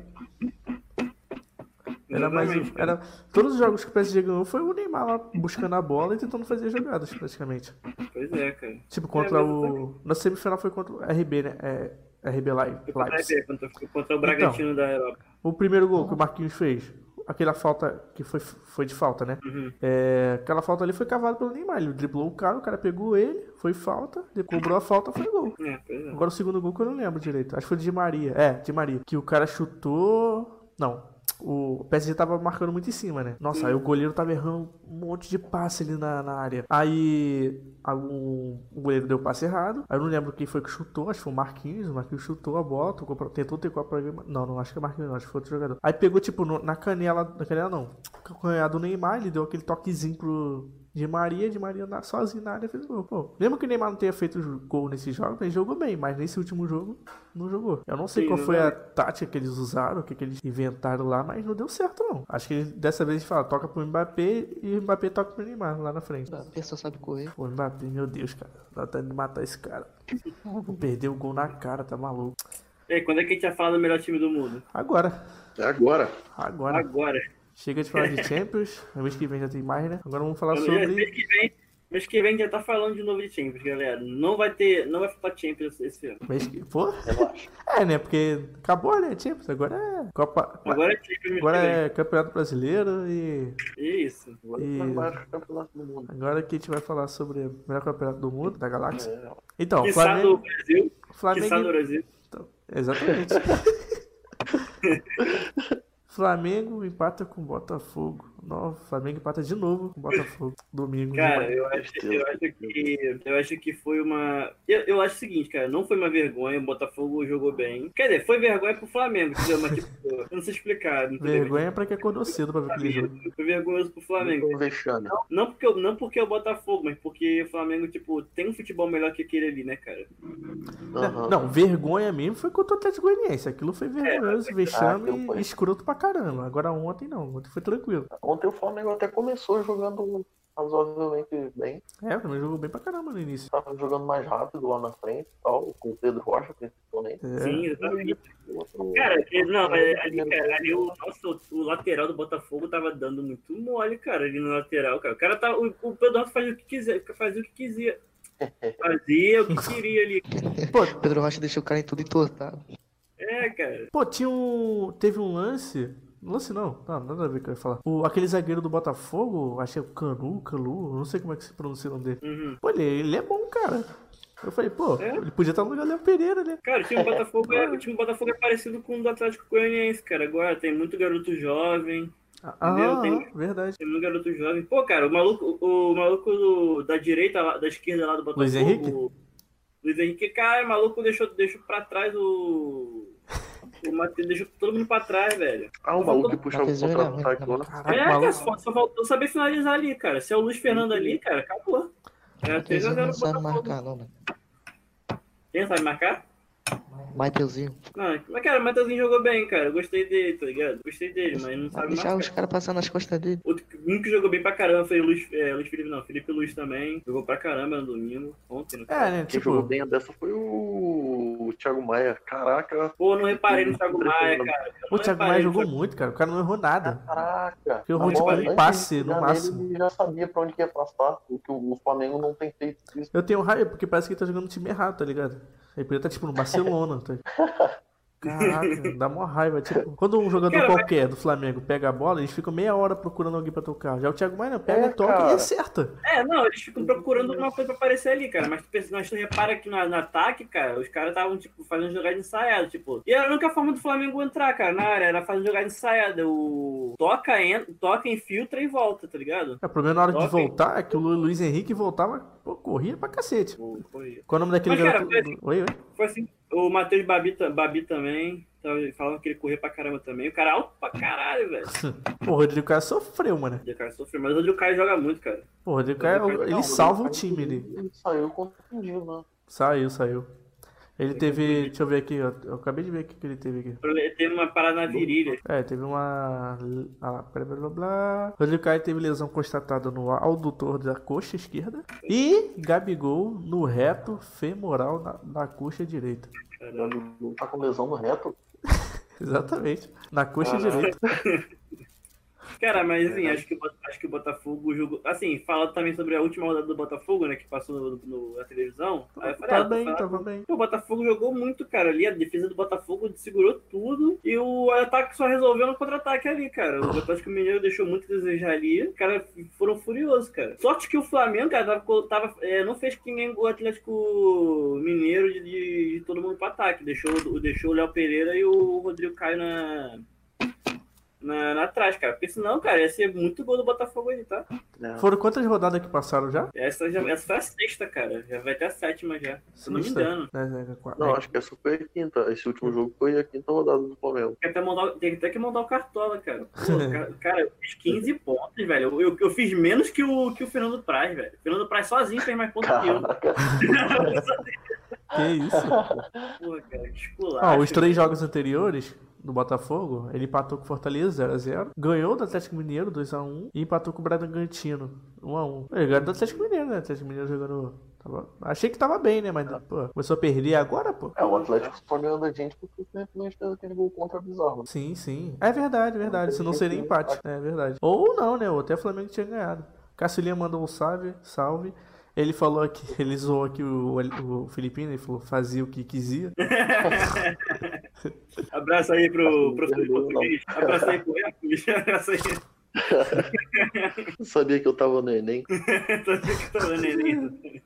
Era mais. Era, todos os jogos que o PSG ganhou foi o Neymar lá buscando a bola e tentando fazer jogadas, praticamente. Pois é, cara. Tipo, contra mas o. Na semifinal foi contra o RB, né? É, RB Live. Contra, contra, contra o Bragantino da Europa. O primeiro gol que o Marquinhos fez, aquela falta que foi, foi de falta, né? Uhum. É, aquela falta ali foi cavada pelo Neymar. Ele driblou o cara, o cara pegou ele, foi falta, ele cobrou a falta, foi gol. É, é. Agora o segundo gol que eu não lembro direito. Acho que foi de Maria. É, de Maria. Que o cara chutou. Não. O PSG tava marcando muito em cima, né? Nossa, aí o goleiro tava errando um monte de passe ali na, na área. Aí a- o, o goleiro deu o passe errado. Aí eu não lembro quem foi que chutou. Acho que foi o Marquinhos. O Marquinhos chutou a bola, tocou pra- tentou ter com a programa. Não, não acho que é Marquinhos, não. Acho que foi outro jogador. Aí pegou, tipo, no- na canela. Na canela não. Canhado do Neymar, ele deu aquele toquezinho pro. De Maria, de Maria sozinho na área fez gol. Pô, mesmo que o Neymar não tenha feito gol nesse jogo, ele jogou bem, mas nesse último jogo não jogou. Eu não sei Sim, qual não foi a deu. tática que eles usaram, o que, que eles inventaram lá, mas não deu certo, não. Acho que eles- dessa vez eles falaram, toca pro Mbappé e o Mbappé toca pro Neymar lá na frente. A pessoa sabe correr. Pô, Mbappé, meu Deus, cara. Tá tentando matar esse cara. Perdeu o gol na cara, tá maluco. E aí, quando é que a gente vai falar do melhor time do mundo? Agora. É agora. Agora. Agora. Chega de falar de Champions. A mês que vem já tem mais, né? Agora vamos falar Mês sobre. que vem, mês que vem já tá falando de novo de Champions, galera. Não vai ter, não vai faltar Champions esse ano. Mês que... Pô? Relaxa. É, né? Porque acabou, né? Champions. Agora é. Copa. Agora é Champions mês Agora que é Campeonato Brasileiro e. Isso. Agora E- é campeonato do mundo. Agora que a gente vai falar sobre o melhor campeonato do mundo, da galáxia. É, Então, Que Flamengo. Brasil. Que Flamengo. Brasil. Então, exatamente. Flamengo empata com Botafogo. Não, Flamengo empata de novo com Botafogo. Domingo. de Cara, eu acho, eu acho que eu acho que foi uma. Eu, eu acho o seguinte, cara, não foi uma vergonha, o Botafogo jogou bem. Quer dizer, foi vergonha pro Flamengo, entendeu? Mas tipo, eu não sei explicar. Não Vergonha pra quem acordou cedo pra ver aquele jogo. Foi vergonhoso pro Flamengo. Foi vexame. Não porque, não porque é o Botafogo, mas porque o Flamengo, tipo, tem um futebol melhor que aquele ali, né, cara? Aham. Não, vergonha mesmo foi contra o Atlético Goianiense. Aquilo foi vergonhoso, vexame aquilo foi. e escroto pra caramba. Agora ontem não, ontem foi tranquilo. Ontem o Flamengo até começou jogando razoavelmente bem. É, o Flamengo jogou bem pra caramba no início. Tava jogando mais rápido lá na frente e tal, com o Pedro Rocha principalmente. É. Sim, exatamente. O Cara, não, mas ali, cara, ali o, nossa, o lateral do Botafogo tava dando muito mole, cara, ali no lateral, cara. O cara tá. O, o Pedro Rocha fazia o que quiser, fazia o que quisia. Fazia o que queria ali. Pô, Pedro Rocha deixou o cara em tudo entortado. É, cara. Pô, tinha um. Teve um lance Lance não, não, nada a ver o que eu ia falar. O, aquele zagueiro do Botafogo, achei o Canu, Calu, não sei como é que se pronuncia o nome dele. Uhum. Pô, ele, ele é bom, cara. Eu falei, pô, É? ele podia estar no lugar do Léo Pereira, né? Cara, o time do Botafogo é, o time do Botafogo é parecido com o do Atlético Goianiense, cara. Agora tem muito garoto jovem, Ah, Entendeu? ah, Tem- verdade. tem muito garoto jovem. Pô, cara, o maluco, o, maluco do- da direita, da esquerda lá do Botafogo. Luiz Henrique? o Luiz Henrique, cara, o maluco deixou, deixou pra trás o. O Matheus deixou todo mundo pra trás, velho. Ah, o maluco que puxava o era contra-ataque lá. Caraca, É, o cara, maluco. só, só faltou saber finalizar ali, cara. Se é o Luiz Fernando ali, cara, acabou. É Mateuzinho 3x0 não sabe marcar, não, mano. Quem sabe marcar? Mateuzinho. Não, mas cara, o Matheusinho jogou bem, cara. Eu gostei dele, tá ligado? Gostei dele, mas não sabe deixar marcar. os caras passar nas costas dele. Outro, um que jogou bem pra caramba foi o Luiz, é, Luiz Felipe, não, Felipe Luiz também. Jogou pra caramba no domingo, ontem, no É, né? Quem jogou Tipo, bem dessa foi o, o Thiago Maia. Caraca. Pô, não reparei no Thiago Maia, cara. Eu o Thiago Maia jogou muito, cara. O cara não errou nada. Caraca. Na vou, tipo, um passe no máximo. Ele já sabia pra onde que ia passar. O que o Flamengo não tem feito isso. Eu tenho raiva porque parece que ele tá jogando no time errado, tá ligado? Ele podia estar, tipo, no Barcelona. Tá? Caraca, dá uma raiva. Tipo, quando um jogador Cara, qualquer do Flamengo pega a bola, eles ficam meia hora procurando alguém pra tocar. Já o Thiago Maia pega, É, toca cara. e acerta. É, não, eles ficam procurando alguma coisa pra aparecer ali, cara. Mas tu, pensa, mas tu repara que na- no, ataque, cara, os caras estavam, tipo, fazendo jogada ensaiada, tipo. E era a única forma do Flamengo entrar, cara, na área, era fazendo jogada ensaiada. O toca, en... toca, infiltra e volta, tá ligado? É, o problema na hora de Ok. voltar é que o Lu- Luiz Henrique voltava, pô, corria pra cacete. Pô, foi- Qual é o nome daquele Mas, cara, garoto? foi. Oi, oi. Foi assim. O Matheus Babi, Babi também. tava- Falando que ele corria pra caramba também. O cara é alto pra caralho, velho. Pô, o Rodrigo Caio sofreu, mano. O cara sofreu, mas o Rodrigo Caio joga muito, cara. Pô, o Rodrigo Caio, Rodrigo Caio ele salva o time ali. Ele saiu contundido, né? Saiu, saiu. Ele teve. Deixa eu ver aqui, ó. Eu acabei de ver o que ele teve aqui. Ele teve uma parada na virilha. É, teve uma. Ah, lá, blá, blá, blá, blá. Rodrigo Caio teve lesão constatada no adutor da coxa esquerda. E Gabigol no reto femoral da, da coxa direita. Não tá com lesão no reto. Exatamente. Na coxa direita. Cara, mas assim, acho que, o acho que o Botafogo jogou. Assim, fala também sobre a última rodada do Botafogo, né? Que passou no, no- na televisão. Aí eu falei, Tá ah, bem, tava bem. Pô, o Botafogo jogou muito, cara. Ali a defesa do Botafogo segurou tudo e o ataque só resolveu no contra-ataque ali, cara. O Atlético Mineiro deixou muito a desejar ali. Os caras foram furiosos, cara. Sorte que o Flamengo, cara, tava, tava- é, não fez que nem o Atlético Mineiro de, de- de todo mundo pro ataque. Deixou, deixou o Léo Pereira e o Rodrigo Caio na. Na, na trás, cara. Porque senão, cara, ia ser muito gol do Botafogo aí, tá? né? Foram quantas rodadas que passaram já? Essa, já, essa foi a sexta, cara. Já vai ter a sétima já. Se eu não me Sexta? engano. Né, quatro. Não, acho que essa foi a quinta. Esse último jogo foi a quinta rodada do Flamengo. Tem até, montar, tem até que montar o cartola, cara. Pô, ca- cara, eu fiz 15 pontos, velho. Eu, eu, eu fiz menos que o, que o Fernando Praz, velho. O Fernando Praz sozinho fez mais pontos que eu. Que isso? Porra, cara, que esculacho. Ó, os três jogos anteriores do Botafogo, ele empatou com o Fortaleza 0x0, ganhou do Atlético Mineiro 2x1 e empatou com o Bragantino 1x1. Ele ganhou do Atlético Mineiro, né? O Atlético Mineiro jogando. tava- Achei que tava bem, né? Mas pô, começou a perder agora, pô. É, o Atlético só ganhou da gente porque simplesmente fez aquele gol contra bizarro. Sim, sim. É verdade, verdade. Se não seria empate. É verdade. Ou não, né? Ou até o Flamengo tinha ganhado. Lima mandou um salve, salve. Ele falou aqui, ele zoou aqui o, o Filipino, ele falou fazia o que quisia. Abraço aí pro professor de português. Abraço aí pro Hércules. Abraço aí. Eu sabia que eu tava no Enem. Aqui que tô dando ele.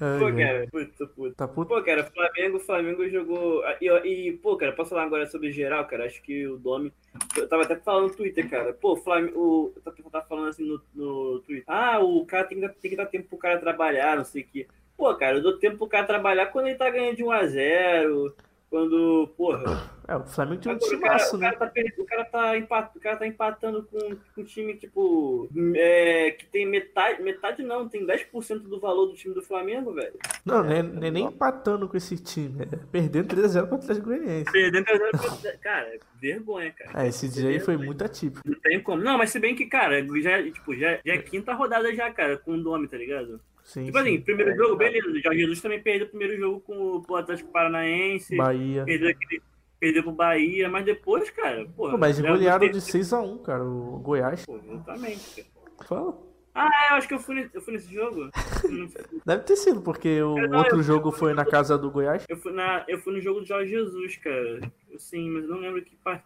Ai, Pô, cara, puta, puta. Tá puto? Pô, cara, Flamengo, Flamengo jogou. E, e, pô, cara, posso falar agora sobre geral, cara? Acho que o Domi. Eu tava até falando no Twitter, cara. Pô, o Flamengo. O, eu tava- tava falando assim no, no Twitter. Ah, o cara tem que, dar- tem que dar tempo pro cara trabalhar, não sei o quê. Pô, cara, eu dou tempo pro cara trabalhar quando ele tá ganhando de 1x0. Quando, porra. É, o Flamengo tinha um Agora, o, cara, timaço, o, né? cara tá, o, cara tá empat- o cara tá empatando com, com um time, tipo, é, que tem metade, metade não, tem 10% do valor do time do Flamengo, velho. Não, nem, nem, nem empatando com esse time. É perdendo 3x0 pro Atlético Goianiense. Perdendo 3x0 Cara, vergonha, cara. É, esse dia aí foi muito atípico. Não tem como. Não, mas se bem que, cara, já, tipo, já, já é quinta rodada já, cara, com o Dome, tá ligado? Sim, Tipo assim, sim. primeiro É, jogo, beleza. O Jorge Jesus também perdeu o primeiro jogo com o Atlético Paranaense. Bahia. Perdeu, aquele, perdeu pro Bahia, mas depois, cara, porra. Pô, mas golearam de 6x1, cara, o Goiás. Pô, exatamente, cara. Fala. Ah, é, eu acho que eu fui, ne- eu fui nesse jogo. Deve ter sido, porque o Não, outro eu- jogo foi na casa do Goiás. Eu fui, na, eu fui no jogo do Jorge Jesus, cara. Sim, mas eu não lembro que par-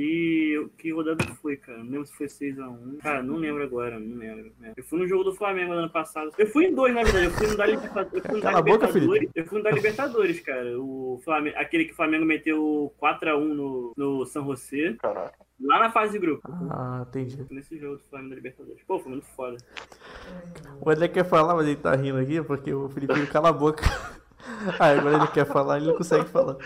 que, que, que rodada foi, cara. Não lembro se foi 6x1. Cara, não lembro agora, não lembro. Eu fui no jogo do Flamengo no ano passado. Eu fui em dois, na verdade. Eu fui no da Libertadores. Eu fui no da Cala a boca, Libertadores. Eu fui no da Libertadores, cara. O Flamengo, aquele que o Flamengo meteu 4x1 no, no San José. Caraca. Lá na fase de grupo. Ah, entendi. Nesse jogo do Flamengo da Libertadores. Pô, foi muito foda. O André quer falar, mas ele tá rindo aqui porque o Felipe cala a boca. Ah, agora ele quer falar, ele não consegue falar.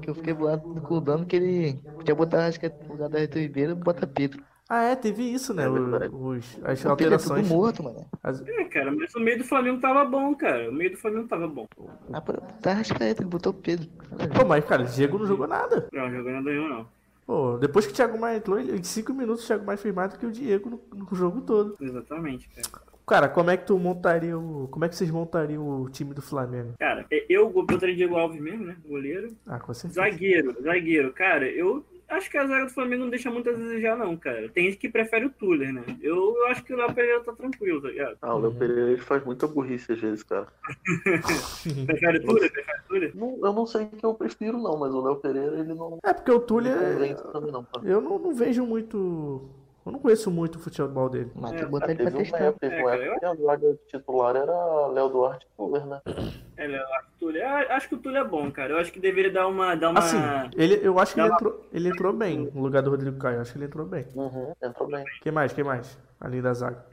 Que eu fiquei bolado com o Dano que ele quer botar, acho que é no lugar da Ribeiro, bota Pedro. Ah, é, teve isso, né? É o- os, as O Pedro é tudo alterações. morto, mano. As- É, cara, mas o meio do Flamengo tava bom, cara. O meio do Flamengo tava bom. Ah, pô, tá Arrascaeta, ele botou o Pedro. Pô, mas, cara, o Diego não jogou nada. Não, jogando não ganhou, não. Pô, depois que o Thiago Maia entrou, em 5 minutos o Thiago Maia fez mais do que o Diego no, no jogo todo. Exatamente, cara. Cara, como é que tu montaria o. Como é que vocês montariam o time do Flamengo? Cara, eu botaria Diego Alves mesmo, né? Goleiro. Ah, com certeza. Zagueiro, zagueiro. Cara, eu acho que a zaga do Flamengo não deixa muito a desejar, não, cara. Tem gente que prefere o Tuller, né? Eu, eu acho que o Léo Pereira tá tranquilo, tá ligado? Ah, o Léo. Pereira ele faz muita burrice às vezes, cara. Prefere o Tuller? Prefere o Tuller? Não, eu não sei o que eu prefiro, não, mas o Léo Pereira ele não É porque o não Túlio é. também, não. Eu não, não vejo muito. Eu não conheço muito o futebol dele. Mas É, tem que botar ele pra Teve uma testar. época, teve É, uma época que a zaga titular era Léo Duarte e Fuller, né? É, Léo, acho que o Tuller. ah, Acho que o Tuller é bom, cara. Eu acho que deveria dar uma. Dar uma... Assim, ele, eu acho que ele entrou, ele entrou bem no lugar do Rodrigo Caio. Eu acho que ele entrou bem. Uhum, entrou bem. Quem mais? Quem mais? Além da zaga.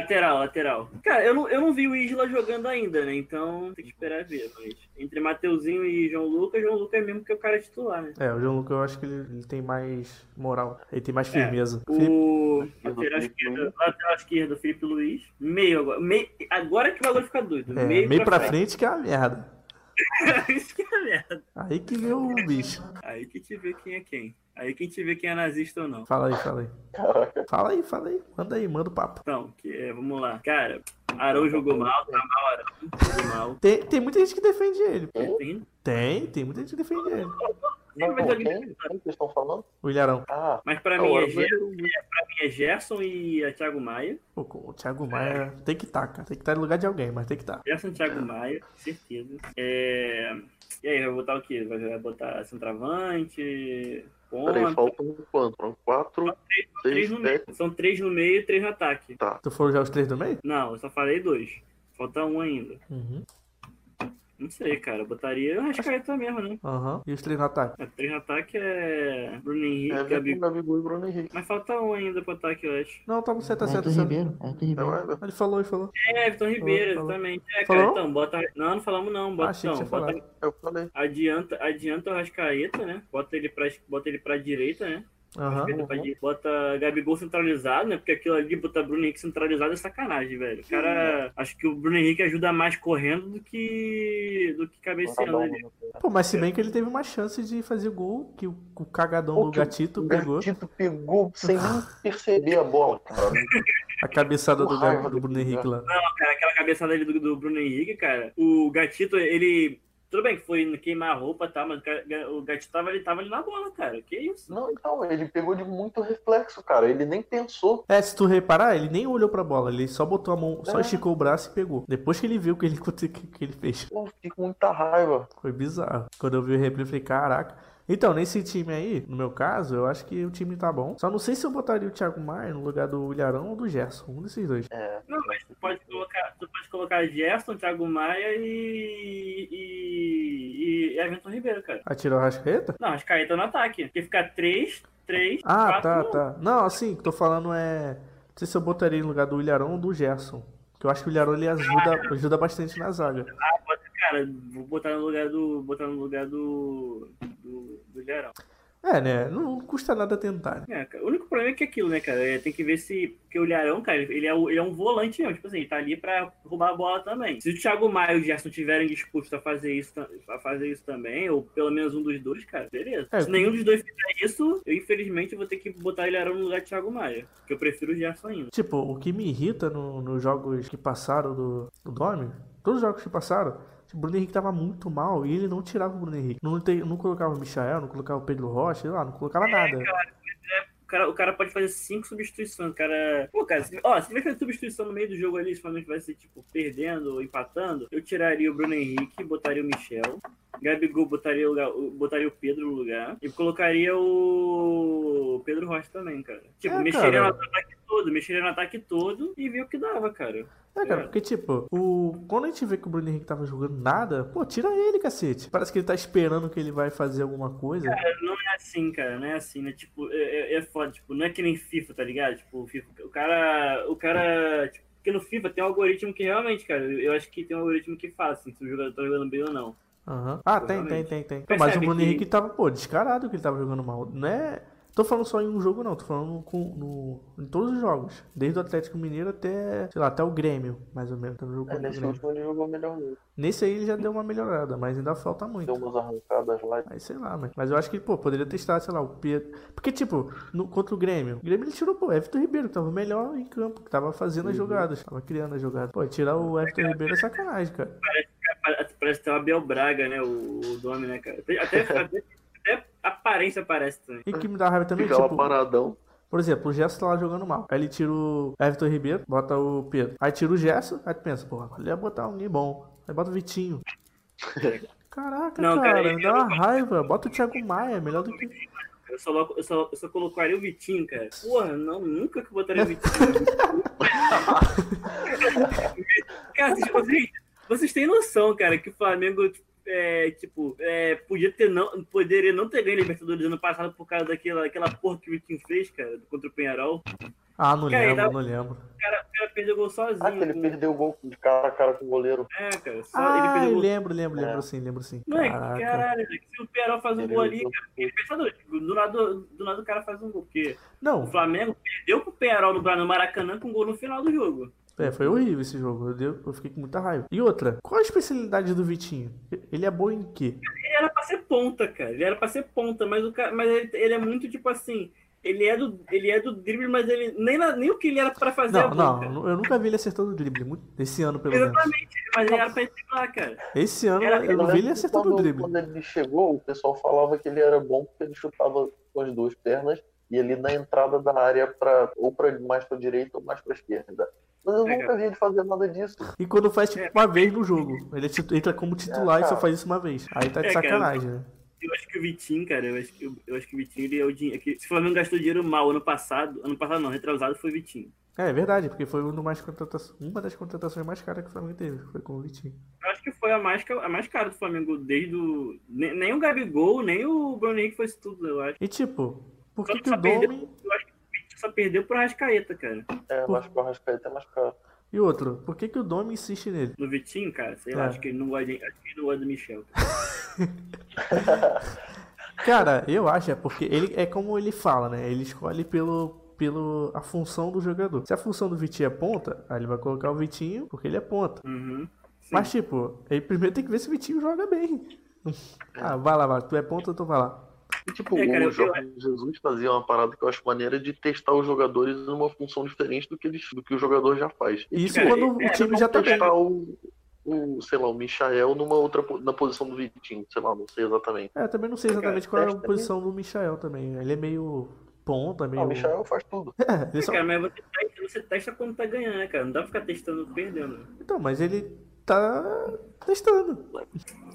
Lateral, lateral. Cara, eu não, eu não vi o Isla jogando ainda, né? Então tem que esperar ver. Mas entre Mateuzinho e João Lucas, João Lucas é mesmo que é o cara titular, né? É, o João Lucas eu acho que ele, ele tem mais moral. Ele tem mais firmeza. É, O Felipe lateral esquerdo, lateral esquerdo, Felipe Luiz. Meio agora. Meio, agora que o bagulho fica doido. é, meio, pra, frente. que é a merda. Isso que é merda. Aí que vê o bicho. Aí que te vê quem é quem. Aí que te vê quem é nazista ou não. Fala aí, fala aí. Caraca. Fala aí, fala aí. Manda aí, manda o papo. Então, que é, vamos lá. Cara, Arão jogou mal, tá mal, Arão. Jogou mal. Tem, tem muita gente que defende ele. Tem- Tem, tem muita gente que defende ele. Não, mas não, alguém- quem? Quem que estão falando? O Ilharão. Ah, Mas pra não, mim, é Gerson, pra mim é Gerson e a Thiago Maia. Pô, o Thiago Maia tem que estar, cara. Tem que estar no lugar de alguém, mas tem que estar. Gerson e Thiago Maia, certeza. É... E aí, vai botar o quê? Vai botar centroavante, Peraí, ponta, faltam quanto? Foram quatro, três seis, no meio. São três no meio e três no ataque. Tá. Tu foram já os três do meio? Não, eu só falei dois. Falta um ainda. Uhum. Não sei, cara. Eu botaria o Rascaeta mesmo, né? Aham. E os três no ataque? É, três no ataque é Bruno Henrique, Everton, Gabigol. Gabigol e Bruno Henrique. Mas falta um ainda pro ataque, eu acho. Não, tá certo, tá certo. Tá. Ribeiro, É Ribeiro. Ele falou, ele falou. É, Everton Ribeiro, Falou. exatamente. É, cara, Falou? então, bota. Não, não falamos não. Bota, achei que então, bota. Eu falei. adianta, adianta o Rascaeta, né? Bota ele pra, bota ele pra direita, né? Di- Bota Gabigol centralizado, né? Porque aquilo ali, botar Bruno Henrique centralizado é sacanagem, velho. O cara. Acho que o Bruno Henrique ajuda mais correndo do que. do que cabeceando ali. Pô, mas se bem que ele teve uma chance de fazer gol, que o, o cagadão Pô, do gatito O pegou. Gatito pegou sem nem perceber a bola, cara. A cabeçada do, do Bruno Henrique lá. Não, cara, aquela cabeçada ali do, do Bruno Henrique, cara. O Gatito, ele. Tudo bem que foi queimar a roupa, tá? Mas o Gatito tava, ali- tava ali na bola, cara. Que isso? Não, então, ele pegou de muito reflexo, cara. Ele nem pensou. É, se tu reparar, ele nem olhou pra bola, ele só botou a mão, só É. esticou o braço e pegou. Depois que ele viu o que ele, que, que ele fez. Pô, fiquei com muita raiva. Foi bizarro. Quando eu vi o replay, eu falei, caraca. Então, nesse time aí, no meu caso, eu acho que o time tá bom. Só não sei se eu botaria o Thiago Maia no lugar do Ilharão ou do Gerson. Um desses dois. É, Não, mas tu pode colocar, tu pode colocar Gerson, Thiago Maia e. e. e Everton Ribeiro, cara. Atirou a rascaeta? Não, as caídas no ataque. Porque ficar 3, 3, Ah, 4. tá, tá. Não, assim, o que eu tô falando é. Não sei se eu botaria no lugar do Ilharão ou do Gerson. Porque eu acho que o Ilharão ele ajuda, ajuda bastante na zaga. Cara, vou botar no lugar do. botar no lugar do. do, do Gerão. É, né? Não custa nada tentar. né? É, o único problema é que é aquilo, né, cara? É, tem que ver se. Porque o Ilharão, cara, ele é, ele é um volante mesmo. Tipo assim, ele tá ali pra roubar a bola também. Se o Thiago Maia e o Gerson tiverem dispostos a fazer isso, a fazer isso também, ou pelo menos um dos dois, cara, beleza. É, se nenhum dos dois fizer isso, eu infelizmente vou ter que botar o Ilharão no lugar de Thiago Maia. Porque eu prefiro o Gerson ainda. Tipo, o que me irrita no- nos jogos que passaram do, do Dome, todos os jogos que passaram, o Bruno Henrique tava muito mal e ele não tirava o Bruno Henrique. Não, tem- não colocava o Michael, não colocava o Pedro Rocha, sei lá, não colocava nada. cara, o cara pode fazer cinco substituições. O cara. Pô, cara, se, ó, se tiver fazer substituição no meio do jogo ali, se o vai ser, tipo, perdendo ou empatando, eu tiraria o Bruno Henrique, botaria o Michel. Gabigol botaria o, o- botaria o Pedro no lugar. E colocaria o Pedro Rocha também, cara. Tipo, É, mexeria cara. no ataque todo, mexeria no ataque todo e viu o que dava, cara. É, cara, porque, tipo, o... quando a gente vê que o Bruno Henrique tava jogando nada, pô, tira ele, cacete. Parece que ele tá esperando que ele vai fazer alguma coisa. Não é assim, cara, não é assim, né? Tipo, é, é- é foda, tipo, não é que nem FIFA, tá ligado? Tipo, o FIFA, o cara, o cara, tipo, porque no FIFA tem um algoritmo que realmente, cara, eu acho que tem um algoritmo que faz, assim, se o jogador tá jogando bem ou não. Aham. Ah, tem, tem, tem, tem. Mas o Bruno que- Henrique tava, pô, descarado que ele tava jogando mal. Não é. Tô falando só em um jogo, não. Tô falando com, no, em todos os jogos. Desde o Atlético Mineiro até, sei lá, até o Grêmio, mais ou menos. Tá no jogo É, o nesse Grêmio. último ele jogou melhor mesmo. Nesse aí ele já deu uma melhorada, mas ainda falta Deu muito. umas arrancadas lá. Aí sei lá, mas, mas eu acho que, pô, poderia testar, sei lá, o Pedro. Porque, tipo, no, contra o Grêmio, o Grêmio ele tirou, pô, Everton Ribeiro, que tava melhor em campo, que tava fazendo as jogadas, tava criando as jogadas. Pô, tirar o Everton Ribeiro é sacanagem, cara. Parece, parece ter o Abel Braga, né, o, o nome, né, cara? Até, até, até aparência parece também. E que me dá raiva também, Fica tipo, paradão. Por exemplo, o Gerson tá lá jogando mal. Aí ele tira o Everton Ribeiro, bota o Pedro. Aí tira o Gerson, aí tu pensa, porra, ele ia botar alguém bom. Aí bota o Vitinho. Caraca, Não, cara, cara, me dá uma raiva. Bota o Thiago Maia, melhor do que. Eu só, eu, só, eu só colocaria o Vitinho, cara. Porra, não, nunca que eu botaria o Vitinho. cara, vocês, vocês, vocês têm noção, cara, que o Flamengo, é, tipo, é, podia ter não, poderia não ter ganho a Libertadores ano passado por causa daquela, daquela porra que o Vitinho fez, cara, contra o Penharol. Ah, não Cara, lembro, ainda- não lembro. O cara, o cara perdeu o gol sozinho. Ah, que ele com- perdeu o gol de cara a cara com o goleiro. É, cara, só Ah, ele perdeu o gol. lembro, lembro, lembro É. sim, lembro sim. Não é, caralho, se o Penharol faz um Ele gol ali, usou- cara, Libertadores, tipo, do nada, do nada o cara faz um gol, porque o Não, Flamengo perdeu pro Penharol no no Maracanã com gol no final do jogo. É, foi horrível esse jogo. Eu, dei- eu fiquei com muita raiva. E outra, qual a especialidade do Vitinho? Ele é bom em quê? Ele era pra ser ponta, cara. Ele era pra ser ponta, mas, o cara, mas ele, ele é muito tipo assim. Ele é do, ele é do drible, mas ele nem, na- nem o que ele era pra fazer é Não, bom, não, cara. eu nunca vi ele acertando o drible. muito- Esse ano, pelo menos. Exatamente, mas ele era pra driblar, cara. Esse ano Era- eu não vi ele acertando o quando, drible. Quando ele chegou, o pessoal falava que ele era bom porque ele chutava com as duas pernas e ali na entrada da área pra, ou pra, mais pra direita ou mais pra esquerda. Mas eu É, nunca cara. vi ele fazer nada disso. E quando faz tipo uma vez no jogo. Ele é entra como titular e só cara. faz isso uma vez. Aí tá de É, cara. sacanagem, né? Eu acho que o Vitinho, cara, eu acho que, eu, acho que o Vitinho ele é o dinheiro. que Se o Flamengo gastou dinheiro mal ano passado, ano passado não, retrasado foi o Vitinho. É, é verdade, porque foi uma das contratações, uma das contratações mais caras que o Flamengo teve. Foi com o Vitinho. Eu acho que foi a mais, a mais cara do Flamengo desde o. Nem, nem o Gabigol, nem o Bruno Henrique foi isso tudo, eu acho. E tipo, por que, que só o perdeu- Domi. Eu acho que o Vitinho só perdeu pro Rascaeta, cara. É, Pô. mas que o Arrascaeta é mais caro. E outro, por que, que o Domi insiste nele? No Vitinho, cara, sei lá, É. acho que ele não gosta de, acho que ele não gosta do Michel. cara. Cara, eu acho, é porque ele é como ele fala, né? Ele escolhe pelo, pelo a função do jogador. Se a função do Vitinho é ponta, aí ele vai colocar o Vitinho porque ele é ponta. Uhum. Mas, tipo, ele primeiro tem que ver se o Vitinho joga bem. Ah, vai lá, vai. Tu é ponta, tu vai lá. E, tipo, É, cara, o eu- Jorge Jesus fazia uma parada que eu acho maneira de testar os jogadores numa função diferente do que, eles, do que o jogador já faz. E isso Cara, quando é, o time Não já tá testar o, o, sei lá, o Michael numa outra na posição do Vitinho, sei lá, não sei exatamente. É, eu também não sei exatamente qual é a posição do Michael também. Ele é meio ponta, meio. Ah, o Michael faz tudo. É, ele só... Cara, mas você testa, você testa quando tá ganhando, né, cara? Não dá pra ficar testando perdendo. Então, mas ele tá testando.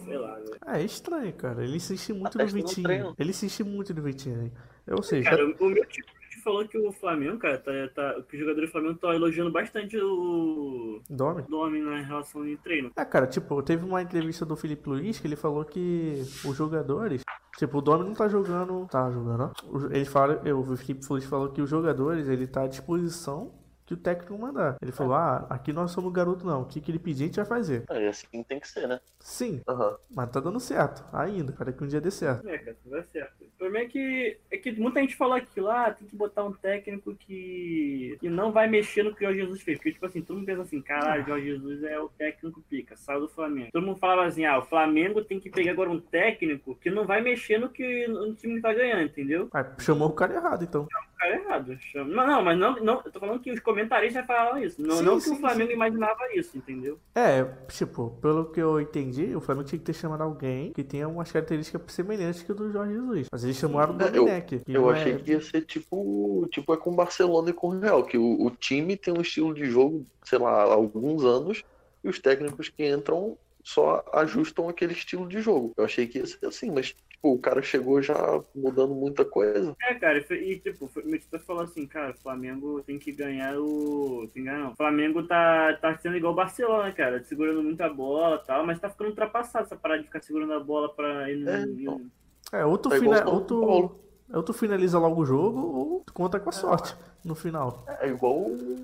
Sei lá, velho. É estranho, cara. Ele insiste muito Tá no testando no Vitinho. treino. Ele insiste muito no Vitinho. hein? Ou seja, Cara, o o meu tipo falou que o Flamengo, cara, tá, tá, que os jogadores do Flamengo estão elogiando bastante o Domi. Domi na relação de treino. É, cara, tipo, teve uma entrevista do Felipe Luiz que ele falou que os jogadores. Tipo, o Domi não tá jogando. Tá jogando, ó. Ele fala, eu, o Felipe Luiz falou que os jogadores, ele tá à disposição que o técnico mandar. Ele falou, ah, aqui nós somos garoto não. O que, que ele pedir, a gente vai fazer. É, assim tem que ser, né? Sim, Aham. mas tá dando certo. Ainda. Para que um dia dê certo. É, cara, vai certo. O problema é que, é que muita gente fala aquilo, ah, tem que botar um técnico que, que não vai mexer no que o Jorge Jesus fez. Porque, tipo assim, todo mundo pensa assim, caralho, o Jorge Jesus é o técnico pica, saiu do Flamengo. Todo mundo falava assim, ah, o Flamengo tem que pegar agora um técnico que não vai mexer no que o time tá ganhando, entendeu? Ah, chamou o cara errado, então. Cara errado. Chama- Não, não, mas não, não, eu tô falando que os comentaristas falaram isso. Não, Sim, não que sim, o Flamengo sim. imaginava isso, entendeu? É, tipo, pelo que eu entendi, o Flamengo tinha que ter chamado alguém que tenha umas características semelhantes que o do Jorge Jesus. Mas eles chamaram o É, eu- Domenech. que Eu não achei é- que ia ser tipo, tipo é com o Barcelona e com o Real, que o, o time tem um estilo de jogo, sei lá, há alguns anos, e os técnicos que entram só ajustam aquele estilo de jogo. Eu achei que ia ser assim, mas tipo, o cara chegou já mudando muita coisa. É, cara, e tipo, meu tio falou assim, cara, o Flamengo tem que ganhar o. Tem que ganhar, não. O Flamengo tá, tá sendo igual o Barcelona, cara, segurando muita bola e tal, mas tá ficando ultrapassado essa parada de ficar segurando a bola pra ir no. É, ir no- É, ou tu, É igual fina- o ou tu, finaliza logo o jogo, ou tu conta com a sorte no final. É igual o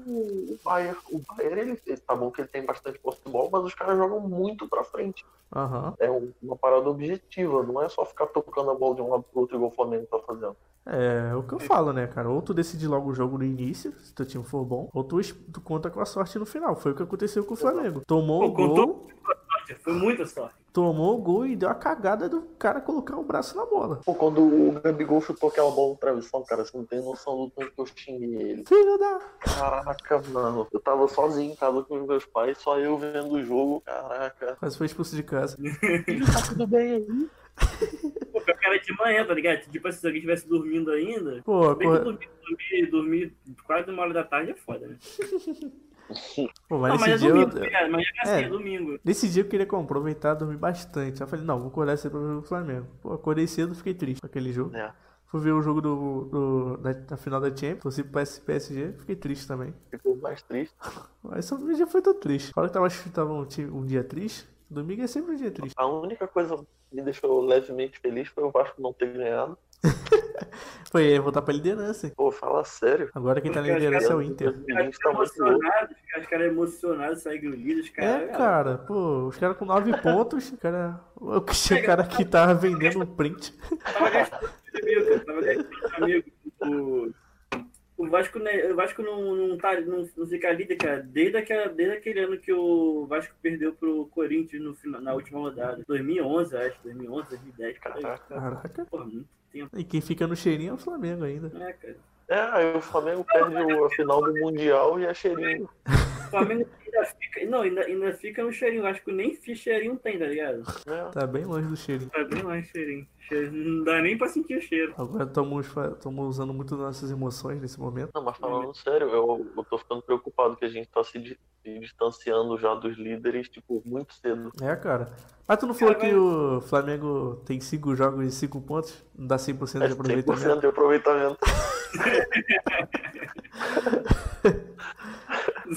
o Bayern. O Bayern, ele, ele- tá bom que ele tem bastante posse de bola, mas os caras jogam muito pra frente. Aham. É um- uma parada objetiva, não é só ficar tocando a bola de um lado pro outro igual o Flamengo tá fazendo. É o que eu falo, né, cara? Ou tu decide logo o jogo no início, se teu time for bom, ou tu, tu conta com a sorte no final. Foi o que aconteceu com o Flamengo. Tomou Pô, o gol, contou- Foi muita sorte. tomou o gol e deu a cagada do cara colocar o braço na bola. Pô, quando o Gabigol chutou aquela bola no travessão, cara, você não tem noção do tanto que eu xinguei ele. Filho da. Caraca, mano. Eu tava sozinho em casa com os meus pais, só eu vendo o jogo. Caraca. Quase foi expulso de casa. Tá tudo bem aí? Pô, o cara de manhã, tá ligado? Tipo assim, se alguém estivesse dormindo ainda. Pô, Bem que pô, dormir, dormir, dormir quase uma hora da tarde é foda, né? pô, mas não, mas nesse é dia domingo, eu. tá ligado? Mas é assim, É. é domingo. Nesse dia eu queria aproveitar e dormir bastante. Aí eu falei, não, vou acordar cedo pra ver o Flamengo. Pô, acordei cedo fiquei triste com aquele jogo. É, Fui ver o jogo do, do, da, da final da Champions, torci pro PS, PSG, fiquei triste também. ficou mais triste. Mas só dia foi tão triste. Fala que tava, tava um, um dia triste, domingo é sempre um dia triste. A única coisa que me deixou levemente feliz foi o Vasco não ter ganhado. Foi voltar pra liderança. Pô, fala sério. Agora quem tá na Os caras- liderança é o Inter. O Fluminense tá. Emocionados, os caras emocionados, seguem o líder, os caras. É, cara, pô, os caras com 9 pontos, o cara. O cara que tava vendendo um print. Tava gastando amigo, cara. Tava gastando amigo. O, o Vasco, né, o Vasco não, não, tá, não, não fica líder, cara, desde, aquela, desde aquele ano que o Vasco perdeu pro Corinthians no, final- na última rodada. 2011, acho. 2011, 2010, cara. Caraca. Caraca. Porra, muito tempo. E quem fica no cheirinho é o Flamengo ainda. É, cara. É, aí o Flamengo perde o- a final do Mundial e é cheirinho. O Flamengo ainda fica. Não, ainda, ainda fica no cheirinho. Acho que nem cheirinho tem, tá ligado? né? Tá bem longe do cheirinho. Tá bem lá cheirinho. Cheirinho- Não dá nem pra sentir o cheiro. Agora estamos usando muito das nossas emoções nesse momento. Não, mas falando sério, eu, eu tô ficando preocupado que a gente tá se, di- se distanciando já dos líderes, tipo, muito cedo. É, cara. Mas tu não falou Cara, que o Flamengo tem 5 jogos e 5 pontos? Não dá 100% É de aproveitamento? 100% de aproveitamento.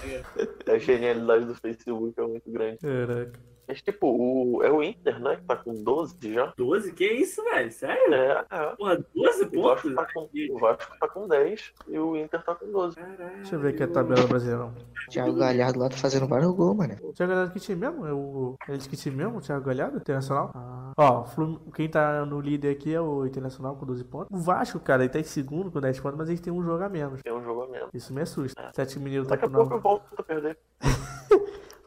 Cara. A genialidade do Facebook é muito grande. Caraca. Mas, tipo, o, é o Inter, né? Que tá com 12 já. 12? Que isso, velho? Sério? É, é. Porra, 12 O Vasco, pontos? tá com, o Vasco tá com 10 e o Inter tá com 12. Caralho. Deixa eu ver aqui a tabela brasileirão. Thiago Galhardo lá tá fazendo vários gols, mano. O Thiago Galhardo que time mesmo? É o. Ele de que time mesmo? O Thiago Galhardo, Internacional? Ah. Ó, Flum- quem tá no líder aqui é o Internacional com 12 pontos. O Vasco, cara, ele tá em segundo com 10 pontos, mas ele tem um jogo a menos. Tem um jogo a menos. Isso me assusta. Sete Mineiro tá Daqui a com pouco eu 9. volto a perder.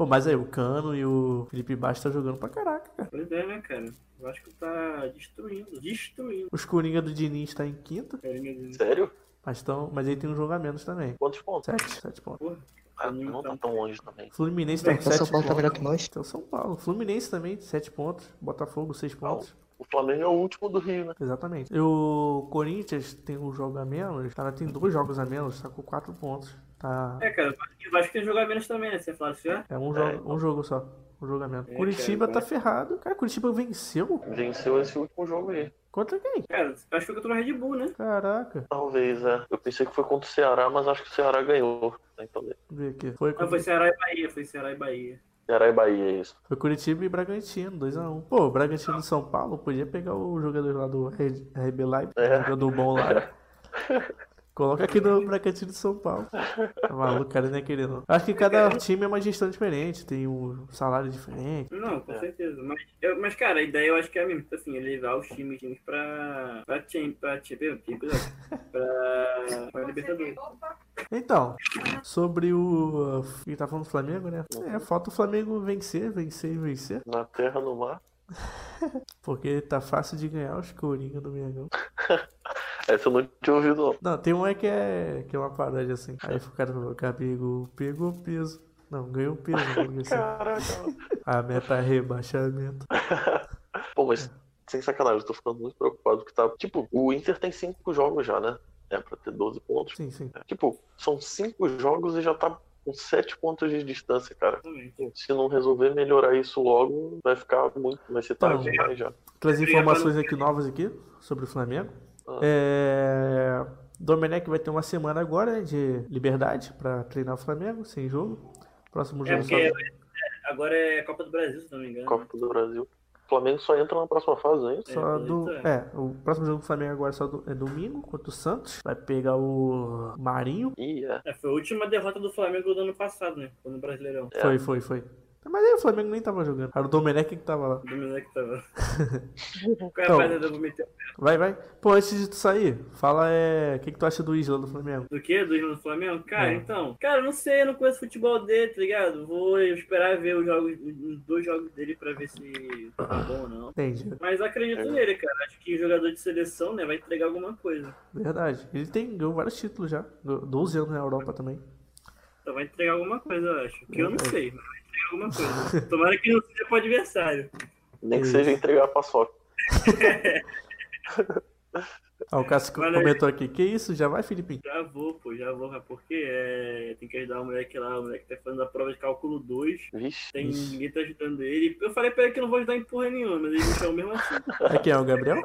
Pô, mas aí, o Cano e o Felipe Baixo tá jogando pra caraca, cara. Pois é, né, cara? Eu acho que tá destruindo. Destruindo. Os Coringa do Diniz tá em quinto, Sério? mas, tão, mas ele tem um jogo a menos também. Quantos pontos? Sete, sete pontos. Porra. Ah, não tá tão longe também. Fluminense tá com O São 7 Paulo tá pontos. melhor que nós. Então São Paulo. Fluminense também, 7 pontos. Botafogo, 6 pontos. O Flamengo é o último do Rio, né? Exatamente. E o Corinthians tem um jogo a menos. Cara, tem dois jogos a menos, tá com 4 pontos. Tá. É, cara, eu acho que tem jogar menos também, né? Você fala assim, já? É um, É, jogo, um jogo só. Um jogo a menos. É, Curitiba cara, tá ferrado. Cara, Curitiba venceu? Venceu esse último jogo aí. Contra quem? Cara, acho que eu tô no Red Bull, né? Caraca. Talvez, é. Eu pensei que foi contra o Ceará, mas acho que o Ceará ganhou. Então, ver aqui. Foi, Não, foi Ceará e Bahia, foi Ceará e Bahia. Ceará e Bahia, é isso. foi Curitiba e Bragantino, 2x1. Pô, o Bragantino de São Paulo podia pegar o jogador lá do Red- RB Leipzig, É. jogador bom lá. Coloca aqui no Bragantino de São Paulo. Tá maluco, cara, não é querer não. Acho que cada time é uma gestão diferente, tem um salário diferente. Não, com É. certeza. Mas, eu- mas, cara, a ideia eu acho que é a mesma. Assim, é levar os times, times pra. pra Champions, pra Champions, Champions, pra. pra Libertadores. Então, sobre o. que tá falando do Flamengo, né? É, falta o Flamengo vencer, vencer e vencer. Na terra, no mar. Porque tá fácil de ganhar os Coringa do Mengão. Essa eu não tinha ouvido, não. Não, tem um é que é, que é uma paródia assim. Aí o cara falou, Gabigol pegou peso. Não, ganhou peso. porque assim, Caraca. a meta é rebaixamento. Pô, mas sem sacanagem, eu tô ficando muito preocupado porque tá. Tipo, o Inter tem cinco jogos já, né? É pra ter 12 pontos. Sim, sim. Tipo, são cinco jogos e já tá com sete pontos de distância, cara. Se não resolver melhorar isso logo, vai ficar muito. Vai ser tarde Então, demais já. Ia informações aqui novas aqui sobre o Flamengo. Ah. É... Domenech vai ter uma semana agora né, de liberdade pra treinar o Flamengo, sem jogo. Próximo É jogo porque só... agora é Copa do Brasil, se não me engano. Copa do Brasil. O Flamengo só entra na próxima fase, hein? Só É, do... isso é, o próximo jogo do Flamengo agora é só do... é domingo contra o Santos. Vai pegar o Marinho. Ih, é. É, foi a última derrota do Flamengo do ano passado, né? Foi no Brasileirão. É. Foi, foi, foi. Mas aí o Flamengo nem tava jogando. Era o Domenech que tava lá. O que tava. Qual é a Então. parada eu vou meter? Vai, vai. Pô, antes de tu sair, fala é. O que, que tu acha do Isla do Flamengo? Do que? Do Irmão do Flamengo? Cara, É. então. Cara, eu não sei, eu não conheço o futebol dele, tá ligado? Vou esperar ver os jogos, os dois jogos dele pra ver se tá bom ou não. Entendi. Mas acredito É. nele, cara. Acho que jogador de seleção, né, vai entregar alguma coisa. Verdade. Ele tem ganhou vários títulos já. Ganhou 12 anos na Europa também. Então vai entregar alguma coisa, eu acho. Que eu não É. sei, mas alguma coisa. Tomara que não seja pro adversário. Nem que seja entregar a paçoca. Ah, o Cássio Olha aí. comentou aqui. Que isso? Já vai, Filipinho? Já vou, pô, já vou, porque é, tem que ajudar o moleque lá, o moleque tá fazendo a prova de cálculo 2. Vixe. Tem, Ixi. ninguém tá ajudando ele. Eu falei pra ele que eu não vou ajudar em porra nenhuma, mas ele me chamou mesmo assim. É quem é o Gabriel?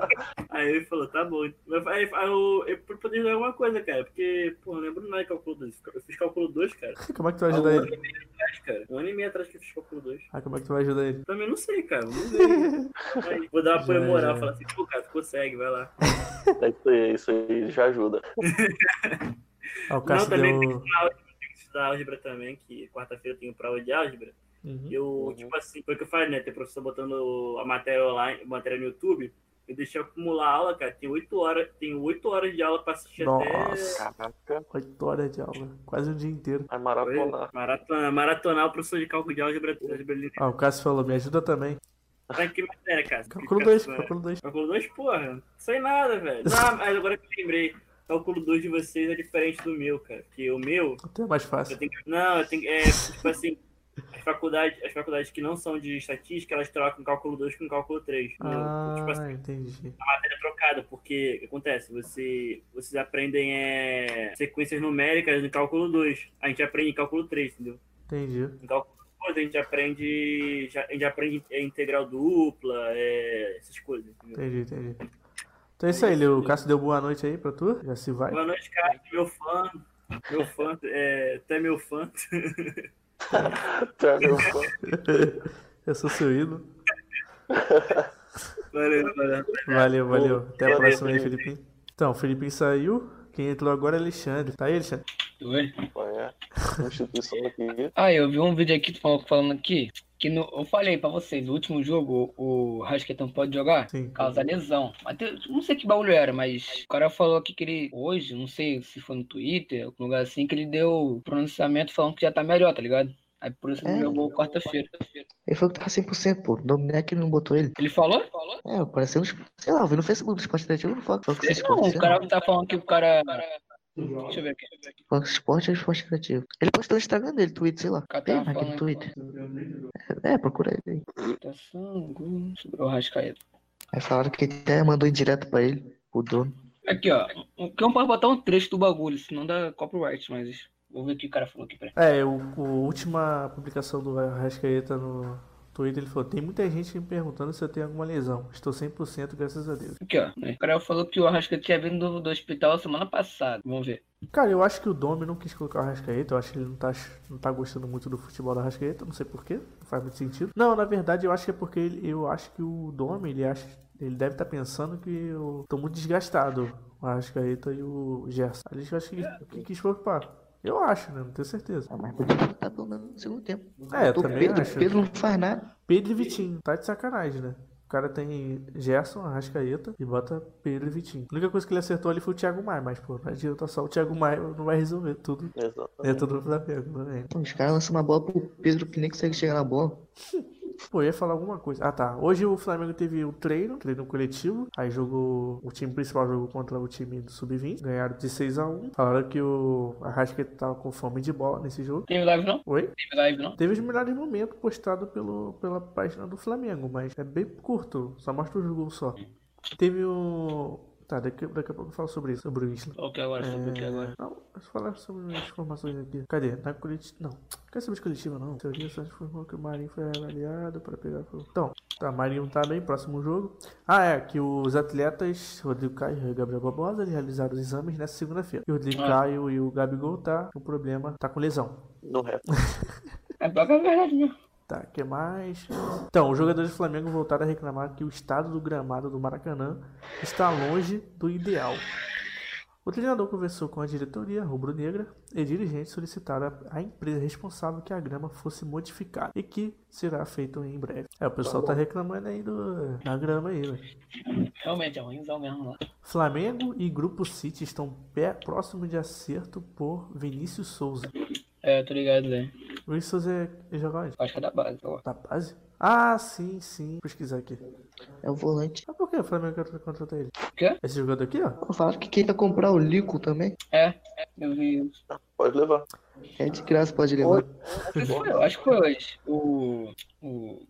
Aí ele falou, tá bom. Mas Aí, aí eu, eu pra poder ajudar alguma coisa, cara, porque, pô, não lembro nada de cálculo 2. Eu fiz cálculo 2, cara. Como é que tu vai ajudar um ele? atrás, cara. Um ano e meio atrás que eu fiz cálculo 2. Ah, como é que tu vai ajudar ele? Também não sei, cara. Ver. Aí, vou dar uma apoio moral, falar assim, pô, cara, tu consegue, vai lá. É isso aí, isso aí já ajuda. Ah, o Cássio não, também deu. tem que estudar álgebra, tem que estudar álgebra também, que quarta-feira eu tenho prova de álgebra. Uhum. Eu, Uhum. tipo assim, foi o que eu falei, né? Tem professor botando a matéria online, a matéria no YouTube. Eu deixei acumular a aula, cara. Tem oito horas, tem oito horas de aula pra assistir Nossa. Caraca, 8 horas de aula. Quase um dia inteiro. vai até. maratonar. Maratona, maratonar o professor de cálculo de álgebra. álgebra. Ah, o Cássio falou, me ajuda também. Tá que matéria, cara? Cálculo 2, cálculo 2. Cálculo 2, porra. Não sei nada, velho. Não, mas agora que eu lembrei. Cálculo 2 de vocês é diferente do meu, cara. Porque o meu, Até é mais eu fácil. tenho que. Não, eu tenho. É, tipo assim. As faculdades, as faculdades que não são de estatística, elas trocam cálculo 2 com cálculo 3. entendeu? Tipo assim, Ah, entendi. matéria trocada, porque o que acontece? Você, vocês aprendem é, sequências numéricas no cálculo 2. A gente aprende em cálculo 3, entendeu? Entendi. Em cálculo 2 a gente aprende. já- A gente aprende é, integral dupla, é, essas coisas, entendeu? Entendi, entendi. Então é isso aí, Leo. O Cássio deu boa noite aí pra tu. Já se vai. Boa noite, cara. Meu fã. Meu fã, é, até meu fã. Tá, meu fã. Eu sou seu ídolo. Valeu, valeu. Valeu, valeu. Até a Valeu, próxima aí, Felipe. Felipinho. Então, o Felipinho saiu. Quem entrou agora é Alexandre. Tá aí, Alexandre? Oi? É? Ah, eu vi um vídeo aqui falando, aqui que no- eu falei pra vocês, no último jogo o Rascaeta não pode jogar Sim. causa lesão. Tem- não sei que bagulho era, mas o cara falou aqui que ele, hoje, não sei se foi no Twitter, algum lugar assim, que ele deu pronunciamento falando que já tá melhor, tá ligado? Aí por isso ele É. jogou quarta-feira. Ele falou que tava 100%, pô. O Domenech não botou ele. Ele falou? Falou? É, apareceu nos. Sei lá, eu vi no Facebook do Esporte Interativo, não que que fez Não, o cara tá falando que o cara. Deixa eu ver aqui. Que esporte é esporte criativo. Ele postou no Instagram dele, Twitter, sei lá. Tem tava naquele Twitter. É, procura ele aí. Gol, sobre o Rascaeta. Aí falaram que até mandou indireto pra ele, o dono. Aqui, ó. O que eu posso botar um trecho do bagulho, senão dá copyright, mas. Vou ver o que o cara falou aqui, peraí. É, o, o última publicação do Arrascaeta no Twitter, ele falou: Tem muita gente me perguntando se eu tenho alguma lesão. Estou 100%, graças a Deus. Aqui, ó. O cara falou que o Arrascaeta tinha vindo do, do hospital semana passada. Vamos ver. Cara, eu acho que o Domi não quis colocar o Arrascaeta. Eu acho que ele não tá, não tá gostando muito do futebol do Arrascaeta. Não sei porquê. Não faz muito sentido. Não, na verdade, eu acho que é porque ele, eu acho que o Domi, ele acha. Ele deve estar pensando que eu tô muito desgastado, o Arrascaeta e o Gerson. Ele acho que, que quis preocupar. Eu acho, né? Não tenho certeza. Ah, mas podia botar pelo menos no segundo tempo. É, eu também Pedro, acho. Pedro não faz nada. Pedro e Vitinho. Tá de sacanagem, né? O cara tem Gerson, Arrascaeta e bota Pedro e Vitinho. A única coisa que ele acertou ali foi o Thiago Maia, mas, pô, não adianta só o Thiago Maia não vai resolver tudo Exatamente. dentro do Flamengo, né? Os caras lançam uma bola pro Pedro que nem consegue chegar na bola. Pô, eu ia falar alguma coisa. Ah, tá. Hoje o Flamengo teve o treino, treino coletivo. Aí jogou. O time principal jogou contra o time do Sub-20. Ganharam de 6x1. Falaram que o Arrascaeta tava com fome de bola nesse jogo. Teve live não? Oi? Teve live não? Teve os melhores momentos postados pelo, pela página do Flamengo, mas é bem curto. Só mostra os gols só. Teve o. Tá, daqui, daqui a pouco eu falo sobre isso, sobre o Isla. O que agora? Sobre o que agora? Não, deixa eu falar sobre as informações aqui. Cadê? Na coletiva. Não, não quer saber de coletiva, não. A teoria só informou que o Marinho foi avaliado para pegar. Então, tá, Marinho tá bem, próximo jogo. Ah, é, que os atletas, Rodrigo Caio e Gabriel Barbosa, eles realizaram os exames nessa segunda-feira. E o Rodrigo Ah. Caio e o Gabigol tá com problema, tá com lesão. No rap. É é verdade mesmo. Tá, que mais? Então, os jogadores do Flamengo voltaram a reclamar que o estado do gramado do Maracanã está longe do ideal. O treinador conversou com a diretoria rubro-negra e dirigentes solicitaram à empresa responsável que a grama fosse modificada e que será feito em breve. É, o pessoal tá reclamando aí do, da grama aí, velho. Realmente, é ruimzão mesmo lá. Flamengo e Grupo City estão pé, próximo de acerto por Vinícius Souza. É, tô ligado, né? O Souza é, ele joga onde? Acho que é da base, pô. Da base? Ah, sim, sim. Vou pesquisar aqui. É o volante. Mas por que o Flamengo quer contratar ele? O quê? Esse jogador aqui, ó. Falaram que queria comprar o Lico também. É, eu vi isso. Pode levar. É de graça, pode levar. Foi, eu acho que foi hoje. O, o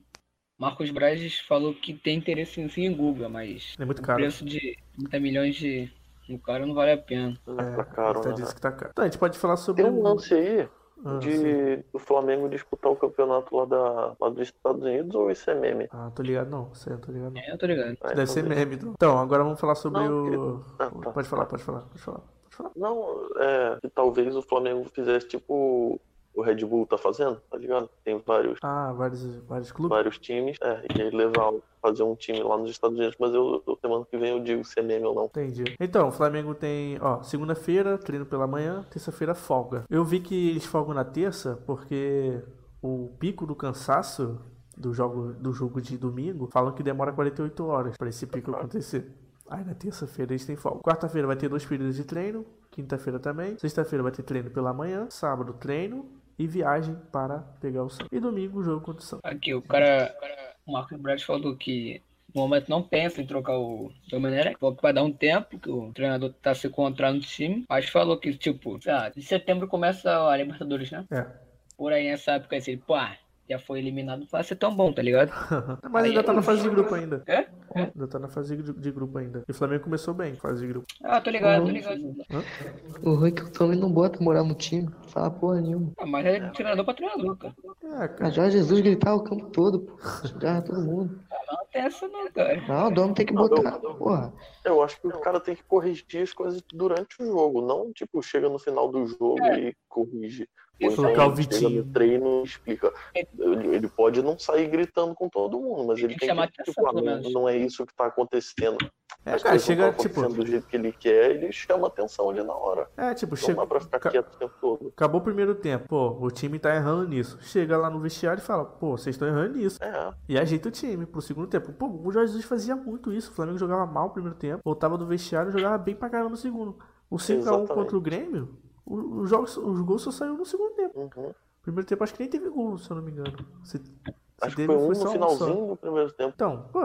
Marcos Braz falou que tem interesse em sim em Guga, mas é muito o caro. preço de 30 milhões de no cara não vale a pena. Não é É, pra caro, tá né? disse que tá caro. Então, a gente pode falar sobre Tem um o- lance aí Ah, de do Flamengo disputar o campeonato lá, da, lá dos Estados Unidos ou isso é meme? Ah, tô ligado não. Isso aí eu tô ligado não. É, eu tô ligado. Ah, Deve então ser meme, então. Então, agora vamos falar sobre Não, o... Ah, tá. Pode falar, pode falar, pode falar. Pode falar. Não, é que talvez o Flamengo fizesse tipo o Red Bull tá fazendo, tá ligado? Tem vários, Ah, vários, vários clubes. vários times, é, e aí levar, fazer um time lá nos Estados Unidos, mas eu, eu semana que vem eu digo se é meme ou não. Entendi. Então, o Flamengo tem, ó, segunda-feira, treino pela manhã, terça-feira, folga. Eu vi que eles folgam na terça porque o pico do cansaço do jogo, do jogo de domingo falam que demora 48 horas para esse pico acontecer. Aí na terça-feira eles têm folga. Quarta-feira vai ter dois períodos de treino, quinta-feira também. Sexta-feira vai ter treino pela manhã, sábado treino e viagem para pegar o Santos. E domingo o jogo contra o Santos. Aqui, o cara, o Marcos Braz falou que no momento não pensa em trocar o Domenech, falou que vai dar um tempo, que o treinador tá se encontrando no time, mas falou que, tipo, ah, em setembro começa a Libertadores, né? É. Por aí nessa época, assim, pô, ah, já foi eliminado, não vai ser tão bom, tá ligado? Mas ainda tá na fase de grupo ainda. É? Ainda tá na fase de de grupo ainda. E o Flamengo começou bem, fase de grupo. Ah, tô ligado, tô ligado. O ruim é que o também não bota moral no time. Fala porra nenhuma. Ah, mas é treinador pra treinador, cara. É, A cara. Jorge Jesus gritava o campo todo, pô. Xingava todo mundo. Não tem essa não, cara. Não, o dono tem que botar. Porra. Eu acho que o cara tem que corrigir as coisas durante o jogo, não tipo chega no final do jogo e corrige. Ou Isso então o Vitinho. no treino explica. Ele, ele pode não sair gritando com todo mundo, mas Ele ele tem que tem chamar que, atenção, tipo, ah, não, não é isso que tá acontecendo. É, As cara, não chega, tipo. acontecendo do jeito que ele quer, ele chama atenção ali na hora. É, tipo, Não chega. dá pra ficar ca- quieto o tempo todo. Acabou o primeiro tempo. Pô, o time tá errando nisso. Chega lá no vestiário e fala, pô, vocês estão errando nisso. É, E ajeita o time pro segundo tempo. Pô, o Jorge Jesus fazia muito isso. O Flamengo jogava mal no primeiro tempo. Voltava do vestiário e jogava bem pra caramba no segundo. O 5x1 Exatamente. contra o Grêmio, o- os, jogos, os gols só saíram no segundo tempo. uhum. Primeiro tempo acho que nem teve gol, se eu não me engano. Se, se Acho que teve, foi um no só finalzinho do primeiro tempo. Então, pô,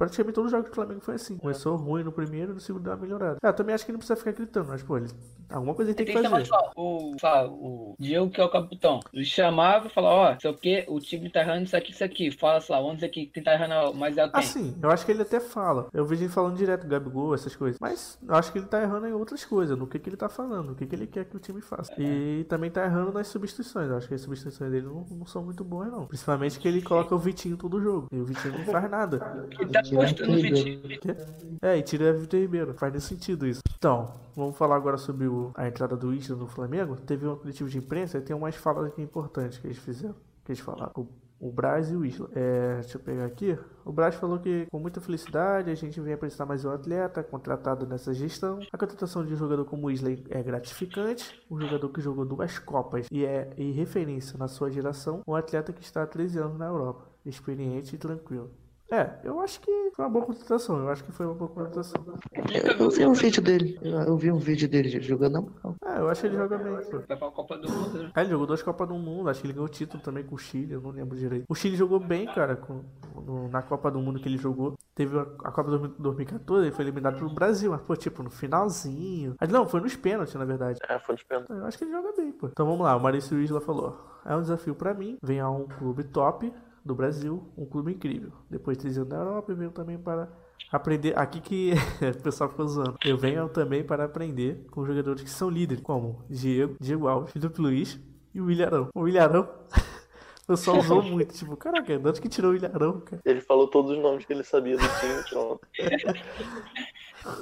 praticamente todos os jogos do Flamengo foi assim. Começou ruim no primeiro e no segundo deu uma melhorada. É, eu também acho que não precisa ficar gritando, mas, pô, ele, alguma coisa ele tem Tem que que fazer. o, só, o Diego, que é o capitão. Ele chamava e falava, ó, sei o que, o time tá errando isso aqui, isso aqui. Fala, sei lá, vamos dizer que quem tá errando mais é o quem. Assim, eu acho que ele até fala. Eu vejo ele falando direto, Gabigol, essas coisas. Mas eu acho que ele tá errando em outras coisas, no que, que ele tá falando, no que, que ele quer que o time faça. E também tá errando nas substituições. Eu acho que as substituições dele não, não são muito boas, não. Principalmente que ele coloca o Vitinho todo jogo. E o Vitinho não faz nada. Ele tá Tirar postando o aquele vídeo. Quê? É, e tira Vitor Ribeiro. Faz nesse sentido isso. Então, vamos falar agora sobre o- a entrada do Isla no Flamengo. Teve uma coletiva de imprensa e tem umas falas aqui importantes que eles fizeram. Que eles falaram. O, o Braz e o Isla. É, deixa eu pegar aqui. O Braz falou que com muita felicidade a gente vem apresentar mais um atleta contratado nessa gestão. A contratação de um jogador como o Isla é gratificante. Um jogador que jogou duas Copas e é em referência na sua geração. Um atleta que está há 13 anos na Europa. Experiente e tranquilo. É, eu acho que foi uma boa contratação. Eu acho que foi uma boa contratação. Eu, eu vi um vídeo dele. Eu, eu vi um vídeo dele jogando na moral. É, eu acho que ele joga bem, pô. Vai pra Copa do Mundo, né? É, ele jogou duas Copas do Mundo, acho que ele ganhou o título também com o Chile, eu não lembro direito. O Chile jogou bem, cara, com, no- na Copa do Mundo que ele jogou. Teve a, a Copa do 2014, ele foi eliminado pelo Brasil, mas, pô, tipo, no finalzinho. Ah, não, foi nos pênaltis, na verdade. É, foi nos pênaltis. Eu acho que ele joga bem, pô. Então vamos lá, o Maurício Isla falou: é um desafio pra mim. Venho a um clube top do Brasil, um clube incrível. Depois de três anos na Europa, eu venho também para aprender. Aqui que o pessoal ficou zoando. Eu venho também para aprender com jogadores que são líderes, como Diego, Diego Alves, Felipe Luiz e o Ilharão. O Ilharão. O pessoal usou muito, tipo, caraca, de onde que tirou o Ilharão, cara? Ele falou todos os nomes que ele sabia do time, pronto.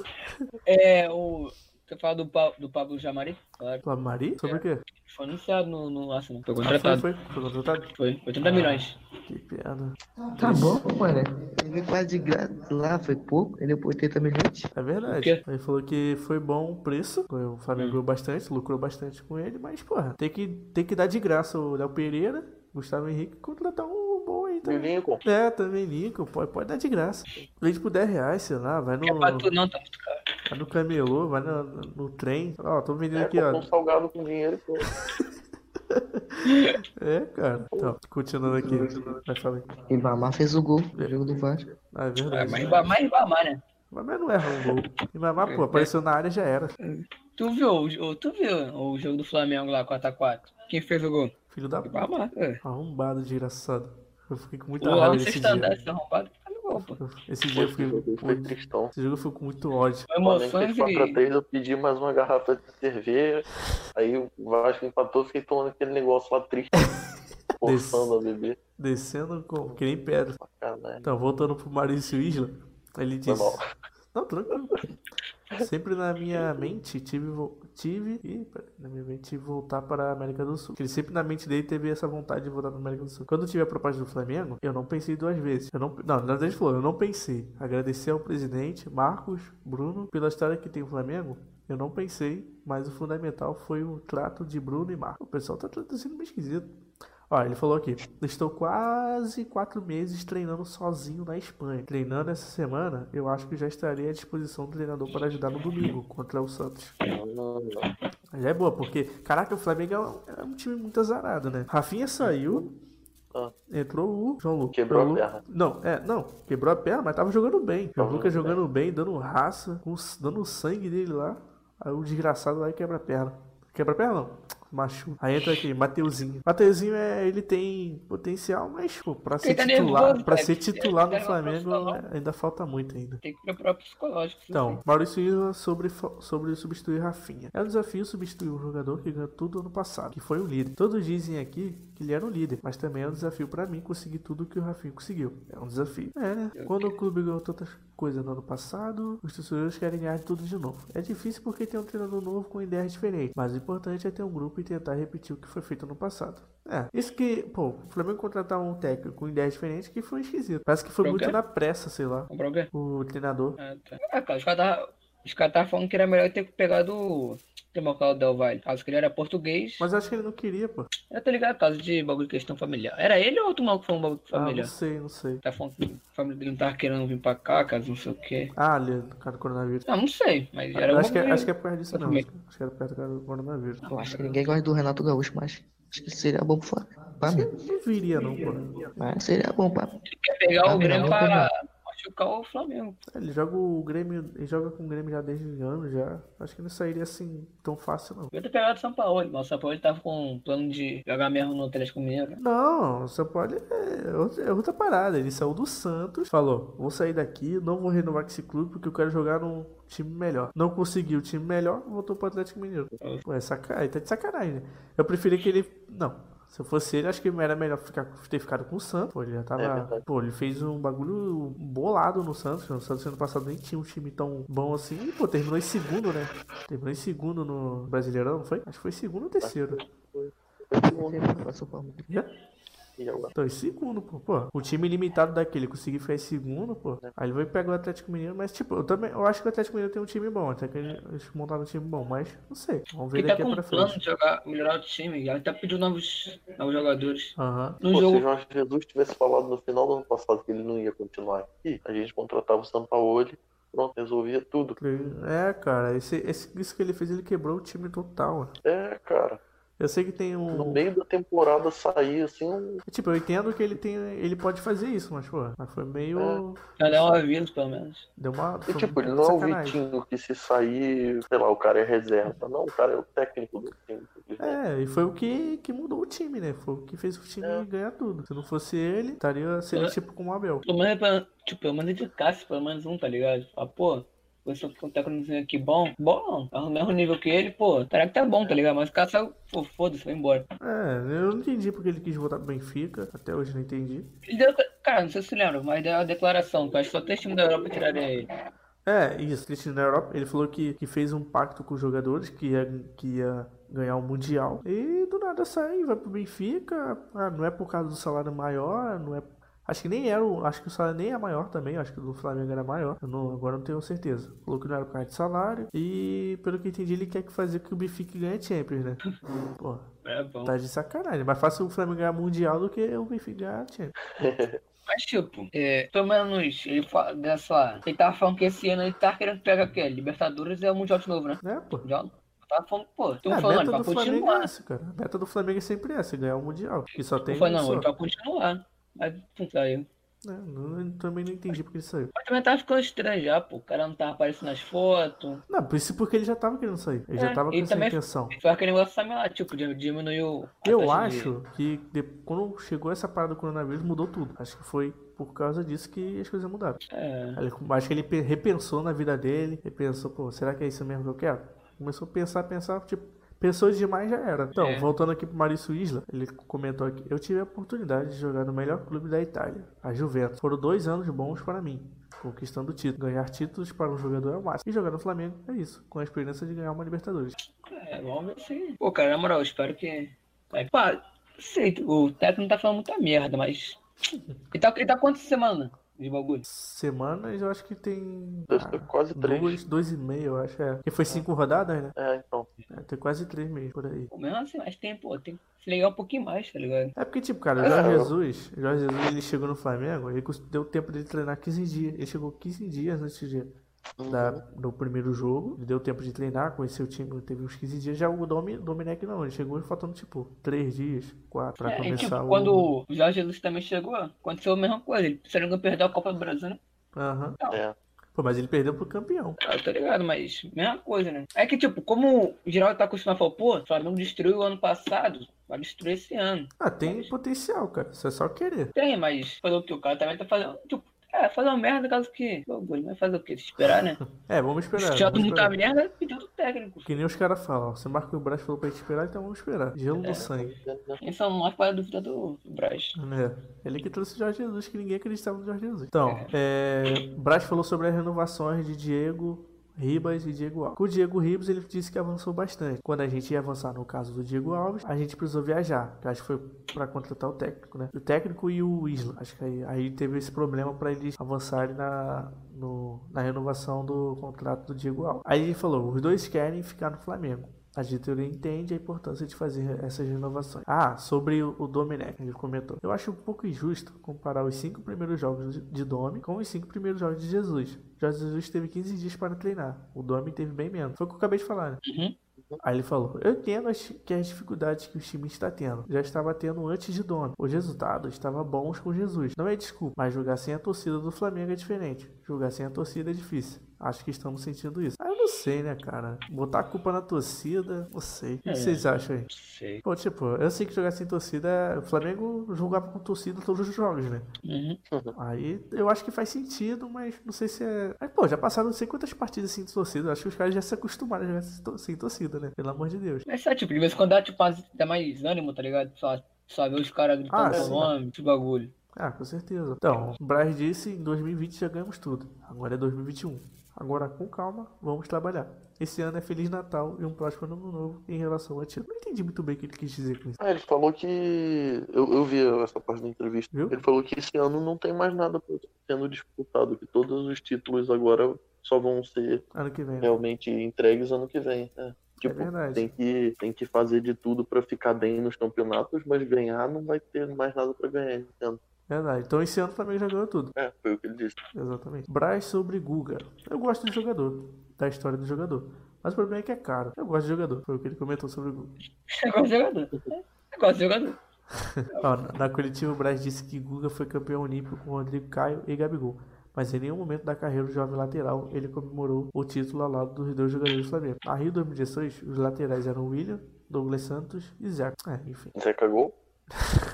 É, o. Você fala do, Pa- do Pablo Jamari? Claro. Flávio Mari? Sobre o quê? Foi anunciado no, no Arsenal. Foi Ah, foi, contratado. foi, foi contratado? Foi. 80 milhões. Que piada. Tá bom, mano. Ele veio quase de graça lá, foi pouco. Ele deu por 80 milhões. É verdade. Ele falou que foi bom o preço. O Flamengo ganhou bastante, lucrou bastante com ele, mas, porra, tem que, tem que dar de graça o Léo Pereira, Gustavo Henrique contratar um bom aí o também. Lincoln. É, também Nico, pode, pode dar de graça. Vende por 10 reais, sei lá, vai no, Não é pra tu não, tá muito caro. Vai no camelô, vai no, no trem. Ó, tô vendendo É, aqui, ó. um salgado com dinheiro pô. É, cara. Então, continuando aqui. Vai falar. Ibamar fez o gol no jogo do Vasco. Ah, é É, verdade. mas Ibamar é Ibamar, né? Mas não erra um gol. Mamá, pô, apareceu na área já era. Tu viu, o- tu viu o jogo do Flamengo lá, 4x4? Quem fez o gol? Filho da p. Ibamar, é. Arrombado, desgraçado. Eu fiquei com muita O raiva desse dia. arrombado, Esse dia eu fiquei. Foi, tristão. Esse jogo eu fui com muito ódio. O Flamengo Emoções fez e... 4x3, eu pedi mais uma garrafa de cerveja. Aí o Vasco empatou, fiquei tomando aquele negócio lá triste. Forçando a beber. Descendo com que nem pedra. Então, voltando pro Maurício Isla, ele disse. Não, tranquilo. Sempre na minha mente tive. tive. Pera, na minha mente voltar para a América do Sul. Ele sempre na mente dele teve essa vontade de voltar para a América do Sul. Quando tive a proposta do Flamengo, eu não pensei duas vezes. Eu não, não, na verdade falou, eu não pensei. Agradecer ao presidente, Marcos, Bruno, pela história que tem o Flamengo. Eu não pensei, mas o fundamental foi o trato de Bruno e Marcos. O pessoal tá traduzindo meio esquisito. Ó, ele falou aqui: Estou quase quatro meses treinando sozinho na Espanha. Treinando essa semana, eu acho que já estarei à disposição do treinador para ajudar no domingo contra o Santos. Mas é boa, porque, caraca, o Flamengo é um, é um time muito azarado, né? Rafinha saiu, Ah. entrou o João Lucas. Quebrou a João Lu- perna. Não, é, não, quebrou a perna, mas tava jogando bem. O Tava Lucas jogando bem, dando raça, dando sangue dele lá. Aí o desgraçado lá quebra a perna. Quebra a perna não. Machuca. Aí entra aqui, Mateuzinho. Mateuzinho é, ele tem potencial, mas pô, pra ser tá titular, nervoso, pra cara. ser titular Ele no tá Flamengo é, ainda falta muito ainda. Tem que preparar o psicológico. sim, Então. Maurício Isla sobre, sobre substituir Rafinha. É um desafio substituir um jogador que ganhou tudo ano passado, que foi o líder. Todos dizem aqui que ele era o líder, mas também é um desafio pra mim conseguir tudo que o Rafinha conseguiu. É um desafio. É, né? Quando o clube ganhou tantas coisas no ano passado, os torcedores querem ganhar tudo de novo. É difícil porque tem um treinador novo com ideias diferentes, mas o importante é ter um grupo e tentar repetir o que foi feito no passado. É, isso que, pô, o Flamengo contratar um técnico com ideias diferentes que foi esquisito. Parece que foi muito na pressa, sei lá. O? O treinador. Ah, tá. Ah, cara, os caras tava- os caras estavam falando que era melhor ter pegado o Democrado Del Valle. Caso que ele era português. Mas eu acho que ele não queria, pô. Eu tô ligado, caso de bagulho de questão familiar. Era ele ou outro maluco que foi um bagulho Ah, não familiar? sei, não sei. Tá falando que a família dele não tava querendo vir pra cá, caso não sei o quê. Ah, ali, no cara do coronavírus. Não, não sei, mas era acho, que, é- acho que é por causa disso também. Acho que era perto do cara do coronavírus. Eu acho que ninguém gosta do Renato Gaúcho, mas acho que seria bom. Pra mim. Não viria, não, pô. Mas seria bom pra mim. Quer pegar Ah, o Grêmio não, pra machucar o Flamengo. Ele joga o Grêmio. Ele joga com o Grêmio já desde anos já. Acho que não sairia assim tão fácil, não. Eu ter pegado o São Paulo, mas o São Paulo tava com um plano de jogar mesmo no Atlético Mineiro. Não, o São Paulo é outra, é outra parada. Ele saiu do Santos, falou: vou sair daqui, não vou renovar com esse clube porque eu quero jogar num time melhor. Não conseguiu o time melhor, voltou pro Atlético Mineiro. Pô, é sacanagem, tá de sacanagem, né? Eu preferia que ele. Não. Se eu fosse ele, acho que era melhor ficar, ter ficado com o Santos. Pô, ele já É tava. verdade. pô, ele fez um bagulho bolado no Santos. O Santos ano passado nem tinha um time tão bom assim. E, pô, terminou em segundo, né? Terminou em segundo no Brasileirão, não foi? Acho que foi segundo ou terceiro. Sempre passou pra mim. Já? Agora? Então, em segundo, pô. pô. O time limitado daquele conseguir ficar em segundo, pô. Aí ele vai pegar o Atlético Mineiro, mas tipo, eu também. Eu acho que o Atlético Mineiro tem um time bom, até que eles montaram um time bom, mas não sei. Vamos ver Ele tá daqui com pra um plano frente. de jogar, melhorar o time. Ele tá pedindo novos, novos jogadores. Aham. No Pô, se jogo. o Jorge Jesus tivesse falado no final do ano passado que ele não ia continuar aqui, a gente contratava o Sampaoli, pronto, resolvia tudo. É, cara, esse, esse- isso que ele fez, ele quebrou o time total. mano. É, cara. Eu sei que tem No um. meio da temporada sair assim, um- Tipo, eu entendo que ele tem. Ele pode fazer isso, mas, pô, mas foi meio. Já deu um aviso, pelo menos. Deu uma. E tipo, ele não é o sacanagem. Vitinho que se sair, sei lá, o cara é reserva. Não, o cara é o técnico do time. É, e foi o que, que mudou o time, né? Foi o que fez o time É. ganhar tudo. Se não fosse ele, estaria seria É. tipo como o Abel. Pelo menos, pra- tipo, pelo menos indicasse pelo menos um, tá ligado? Fala, pô, você com um técnicozinho aqui bom, bom, é o mesmo nível que ele, pô, será que tá bom, tá ligado? Mas o cara saiu, pô, foda-se, foi embora. É, eu não entendi porque ele quis voltar pro Benfica. Até hoje não entendi. Ele deu, cara, não sei se você lembra, mas deu a declaração, que eu acho que só três times da Europa tiraram ele. É, isso, Cristiano na Europa, ele falou que, que fez um pacto com os jogadores, que ia, que ia ganhar o Mundial. E do nada sai, vai pro Benfica. Ah, não é por causa do salário maior, não é. Acho que nem era, o- acho que o salário nem é maior também, acho que o do Flamengo era maior. Eu não, agora não tenho certeza. Falou que não era por causa de salário. E pelo que entendi, ele quer que fazer que o Benfica ganhe Champions, né? Pô, É bom. tá de sacanagem. Mais fácil o Flamengo ganhar Mundial do que o Benfica ganhar Champions. Mas, tipo, é, pelo menos ele fala dessa. Ele tava falando que esse ano ele tá querendo pegar o quê? Libertadores é o Mundial de novo, né? Né, pô? Mundial. Tava falando, pô, É, tô a falando, pra é continuar. essa, cara. A meta do Flamengo é sempre essa, ganhar o Mundial. E só tem Não foi não, só. ele vai continuar. Mas não saiu. É, não- eu também não entendi porque ele saiu. Mas também tava ficando estranho já, pô. O cara não tava aparecendo nas fotos. Não, por isso porque ele já tava querendo sair. Ele já É, tava com essa intenção. Foi aquele negócio sabe lá, tipo, diminuiu. Eu de- acho que de- quando chegou essa parada do coronavírus mudou tudo. Acho que foi por causa disso que as coisas mudaram. É. Ele- acho que ele pe- repensou na vida dele, repensou, pô, será que é isso mesmo que eu quero? Começou a pensar, pensar, tipo, pensou demais já era. Então, É. voltando aqui pro Maurício Isla, ele comentou aqui, eu tive a oportunidade de jogar no melhor clube da Itália, a Juventus. Foram dois anos bons para mim. Conquistando título. Ganhar títulos para um jogador é o máximo. E jogar no Flamengo é isso. Com a experiência de ganhar uma Libertadores. É, vamos ver se. Pô, cara, na moral, eu espero que. É, pá, sei, o técnico tá falando muita merda, mas. Ele tá, ele tá quantas semanas de bagulho? Semanas, eu acho que tem. Deve ser quase três. Dois, dois e meio, eu acho. É. Porque foi cinco rodadas, né? É, então. É, tem quase três meses por aí. Pô, mesmo assim, mas tem, pô, tem ligar um pouquinho mais, tá ligado? É porque, tipo, cara, o É, Jorge eu- Jesus, o Jorge Jesus, ele chegou no Flamengo, ele deu tempo dele treinar 15 dias. Ele chegou 15 dias antes de, da, do primeiro jogo. Ele deu tempo de treinar, conhecer o time, teve uns 15 dias. Já o Domi, Domenech não, ele chegou faltando, tipo, 3 dias, 4, pra É, e, começar tipo, o... quando o Jorge Jesus também chegou, aconteceu a mesma coisa. Ele, se não perdeu a Copa do Brasil, né? Aham. É. Pô, mas ele perdeu pro campeão. Ah, eu tô ligado, mas mesma coisa, né? É que, tipo, como o geral tá acostumado a falar, pô, o Flamengo destruiu o ano passado, vai destruir esse ano. Ah, tem potencial, cara. Isso é só querer. Tem, mas fazer o que? O cara também tá fazendo, tipo, é, fazer uma merda caso que. Bagulho, vai fazer o quê? Se esperar, né? É, vamos esperar. Se vamos não tá merda, pediu do técnico. Que nem os caras falam. Se o Marco Braz falou pra gente esperar, então vamos esperar. Gelo É. no sangue. Quem são nós para dúvida do Braz? É, ele que trouxe o Jorge Jesus, que ninguém acreditava no Jorge Jesus. Então, é, Braz falou sobre as renovações de Diego Ribas e Diego Alves. Com o Diego Ribas, ele disse que avançou bastante. Quando a gente ia avançar no caso do Diego Alves, a gente precisou viajar, que acho que foi pra contratar o técnico, né? O técnico e o Isla. Acho que aí, aí teve esse problema pra eles avançarem na, no- na renovação do contrato do Diego Alves. Aí ele falou: os dois querem ficar no Flamengo. A diretoria entende a importância de fazer essas renovações. Ah, sobre o Domenech, ele comentou. Eu acho um pouco injusto comparar os cinco primeiros jogos de- de Domi com os cinco primeiros jogos de Jesus. Jorge Jesus teve 15 dias para treinar. O Domi teve bem menos. Foi o que eu acabei de falar, né? Uhum. Aí ele falou: Eu entendo as, que as dificuldades que o time está tendo. Já estava tendo antes de Domi. Os resultados estavam bons com Jesus. Não é desculpa, mas jogar sem a torcida do Flamengo é diferente. Jogar sem a torcida é difícil. Acho que estamos sentindo isso. Ah, eu não sei, né, cara? Botar a culpa na torcida, não sei. O que É. vocês acham aí? Sei. Pô, tipo, eu sei que jogar sem torcida, o Flamengo jogava com torcida todos os jogos, né? Uhum. Aí eu acho que faz sentido, mas não sei se é. Aí, pô, já passaram não sei quantas partidas sem torcida. Acho que os caras já se acostumaram a jogar sem to- sem torcida, né? Pelo amor de Deus. Mas só, tipo, de vez em quando dá, tipo, dá mais ânimo, tá ligado? Só, só ver os caras gritando Ah, nome, esse bagulho. Ah, com certeza. Então, o Braz disse em 2020 já ganhamos tudo. Agora é 2021. Agora, com calma, vamos trabalhar. Esse ano é Feliz Natal e um próximo ano novo em relação ao antigo. Não entendi muito bem o que ele quis dizer com isso. Ah, ele falou que. Eu, eu vi essa parte da entrevista. Viu? Ele falou que esse ano não tem mais nada sendo disputado, que todos os títulos agora só vão ser vem. né? realmente entregues ano que vem. É. Tipo, verdade. tem que, tem que fazer de tudo pra ficar bem nos campeonatos, mas ganhar não vai ter mais nada pra ganhar ano. Verdade. Então esse ano o Flamengo já ganhou tudo. É, foi o que ele disse. Exatamente. Braz sobre Guga. Eu gosto do jogador, da história do jogador. Mas o problema é que é caro. Eu gosto de jogador. Foi o que ele comentou sobre o Guga. Eu gosto de jogador. Eu gosto de jogador. Ó, na- na coletiva, o Braz disse que Guga foi campeão olímpico com Rodrigo Caio e Gabigol. Mas em nenhum momento da carreira do jovem lateral ele comemorou o título ao lado dos dois jogadores do Flamengo. Na Rio 2016, os laterais eram William, Douglas Santos e Zé. É, enfim. Zé cagou?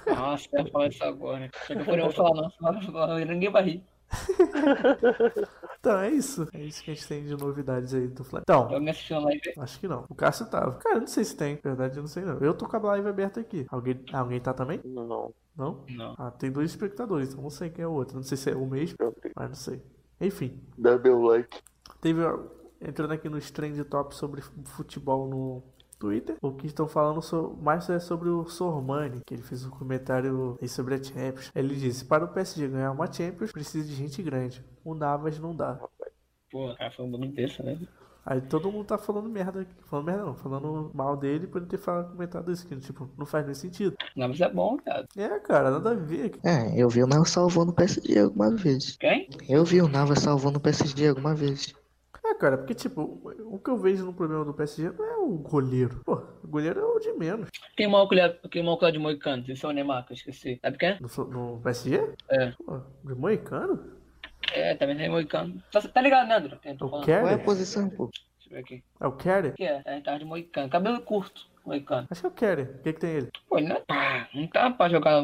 Nossa, eu ia falar isso agora. Só que eu vou falar, não. senão Ninguém vai rir. Então é isso. É isso que a gente tem de novidades aí do Flamengo. Então, assistiu a live? acho que não. O Cássio tava. Cara, eu não sei se tem. Na verdade, eu não sei não. Eu tô com a live aberta aqui. Alguém, alguém tá também? Não, Não? Não. Ah, tem dois espectadores, então não sei quem é o outro. Não sei se é o mesmo, mas não sei. Enfim, Dá meu like. teve. Entrando aqui nos trend top sobre futebol no Twitter, o que estão falando so- mais é sobre o Sormani, que ele fez um comentário aí sobre a Champions. Ele disse: Para o PSG ganhar uma Champions, precisa de gente grande. O Navas não dá. Pô, cara, foi um bagulho desse, né? Aí todo mundo tá falando merda aqui. Falando merda não, falando mal dele por ele ter falado, comentado isso, que tipo, não faz nem sentido. Não, mas é bom, cara. É, cara, nada a ver. É, eu vi o Navas salvando o PSG alguma vez. Quem? Eu vi o Navas salvando o PSG alguma vez. É, cara, porque, tipo, o que eu vejo no problema do PSG não é o goleiro. Pô, o goleiro é o de menos. Quem lá, quem lá de Moicano? Esse é o Neymar, que eu esqueci. Sabe quem é? No, no PSG? É. Pô, de moicano? É, também tem Moicano. Tá, tá ligado, né, André? O? Kerry? Qual é a posição, pô? Deixa eu ver aqui. É o Kerry? Que é? É, tá de Moicano. Cabelo curto, Moicano. Acho que é o Kerry. O que que tem ele? Pô, ele não, é- não tá pra jogar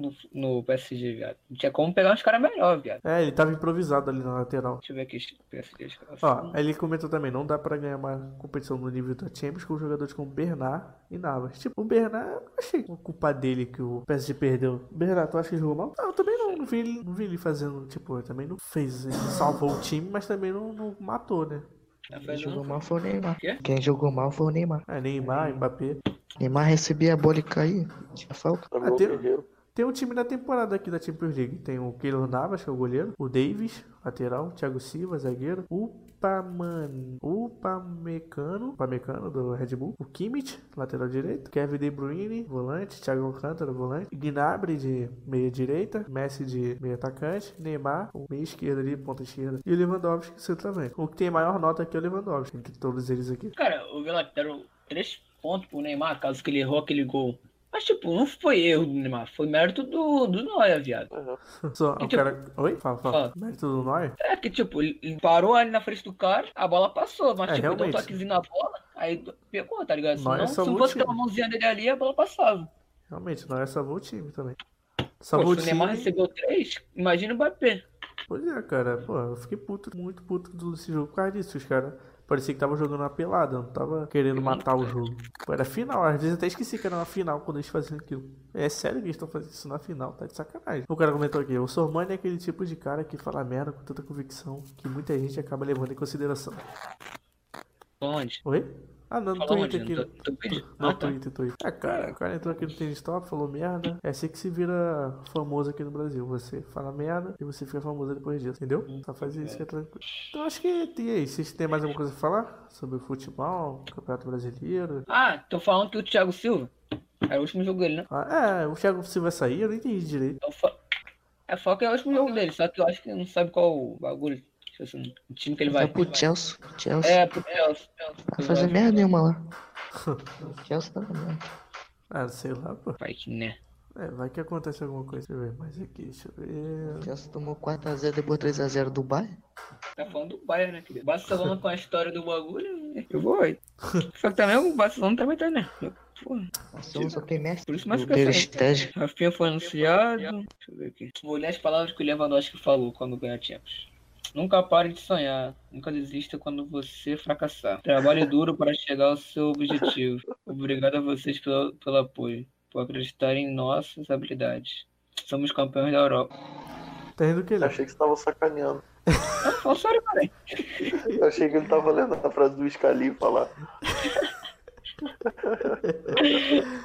no, no PSG, viado. Não tinha como pegar uns caras melhor, viado. É, ele tava improvisado ali na lateral. Deixa eu ver aqui. PSG, os caras Ó, ele comentou também, não dá pra ganhar uma competição no nível da Champions com jogadores como Bernard e Navas. Tipo, o Bernard, eu achei culpa dele que o PSG perdeu. Bernard, tu acha que ele jogou mal? Não, eu também não, não vi ele, não vi ele fazendo, tipo, ele também não fez, ele salvou o time, mas também não, não matou, né? Tá Quem jogou mal foi o Neymar. Quê? Quem jogou mal foi o Neymar. É, Neymar, Mbappé. Neymar recebia a bola e caía. Tinha falta. Tem- Guerreiro. Tem o time da temporada aqui da Champions League. Tem o Keylor Navas, que é o goleiro. O Davis, lateral. Thiago Silva, zagueiro. O Paman... O Pamecano, Pamecano do Red Bull. O Kimmich, lateral direito. Kevin De Bruyne, volante. Thiago Alcântara, volante. Gnabry de meia direita. Messi de meia atacante. Neymar, o meia esquerda ali, ponta esquerda. E o Lewandowski, centroavante. O que tem maior nota aqui é o Lewandowski, entre todos eles aqui. Cara, lá que deram três pontos pro Neymar, caso que ele errou aquele gol. Mas, tipo, não foi erro do Neymar, foi mérito do, do Neuer, viado. Só, o Então- cara... Oi? Fala, fala. Fala. Mérito do Neuer? É que, tipo, ele parou ali na frente do cara, a bola passou, mas, É, tipo, deu um realmente. toquezinho na bola, aí pegou, tá ligado? Senão, se não fosse aquela mãozinha dele ali, a bola passava. Realmente, o Neuer salvou o time também. Pô, Salvou o se o Neymar time... recebeu três, imagina o Mbappé. Pois é, cara, pô, eu fiquei puto, muito puto desse jogo por causa disso. Os caras parecia que tava jogando uma pelada, não tava querendo matar o jogo. Era final, às vezes até esqueci que era na final quando eles faziam aquilo. É sério que eles estão fazendo isso na final, tá de sacanagem. O cara comentou aqui, o Sormani é aquele tipo de cara que fala merda com tanta convicção que muita gente acaba levando em consideração. Onde? Oi? Ah, não, no Twitter aqui. No teu vídeo? No Ah, tá. Twitter, Twitter. Ah, cara, o cara entrou aqui no Tênis Top, falou merda. É assim que se vira famoso aqui no Brasil. Você fala merda e você fica famoso depois disso, entendeu? Só faz isso que é tranquilo. Então acho que e aí, vocês têm mais alguma coisa pra falar? Sobre o futebol, Campeonato Brasileiro? Ah, tô falando que o Thiago Silva era o último jogo dele, né? Ah, é, o Thiago Silva sair, eu não entendi direito. É só que é o último jogo dele, só que eu acho que não sabe qual o bagulho. Tipo assim, o time que ele vai. Vai pro Chelsea. Chelsea. É, pro Chelsea. Vai fazer merda nenhuma lá. Chelsea tá na merda. Ah, sei lá, pô. Vai que né. É, vai que acontece alguma coisa. Deixa eu ver mais aqui, deixa eu ver. Chelsea tomou 4x0 depois 3x0 do Bayern. Tá falando do Bayern, né, querido? Barcelona com a história do bagulho, eu vou aí. Só que também o Barcelona também tá, né? Porra, Barcelona só tem Messi. por isso mais O que eu. Rafinha foi anunciado. Deixa eu ver aqui. Vou ler as palavras que o Lewandowski falou quando ganhar Champions. Nunca pare de sonhar. Nunca desista quando você fracassar. Trabalhe duro para chegar ao seu objetivo. Obrigado a vocês pelo, pelo apoio, por acreditar em nossas habilidades. Somos campeões da Europa. Tá rindo que ele? Achei que você tava sacaneando. Ah, Fala sério, cara. Eu achei que ele tava lendo a frase do Scalifa lá.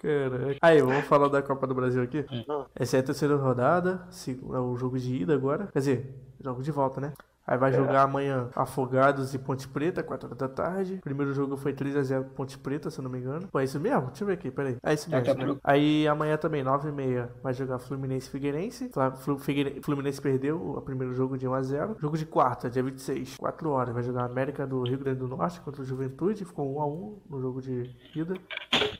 Caraca. Aí, vamos falar da Copa do Brasil aqui? Não. Essa é a terceira rodada, é o jogo de ida agora. Quer dizer, jogo de volta, né? Aí vai jogar amanhã Afogados e Ponte Preta, 4 horas da tarde. Primeiro jogo foi 3x0 Ponte Preta, se eu não me engano. Pô, é isso mesmo? Deixa eu ver aqui, peraí. É isso Tá, mesmo. tá né? Aí amanhã também, 9h30, vai jogar Fluminense e Figueirense. Fluminense perdeu o primeiro jogo de 1x0. Jogo de quarta, dia 26, 4 horas. Vai jogar América do Rio Grande do Norte contra o Juventude. Ficou 1x1 no jogo de ida.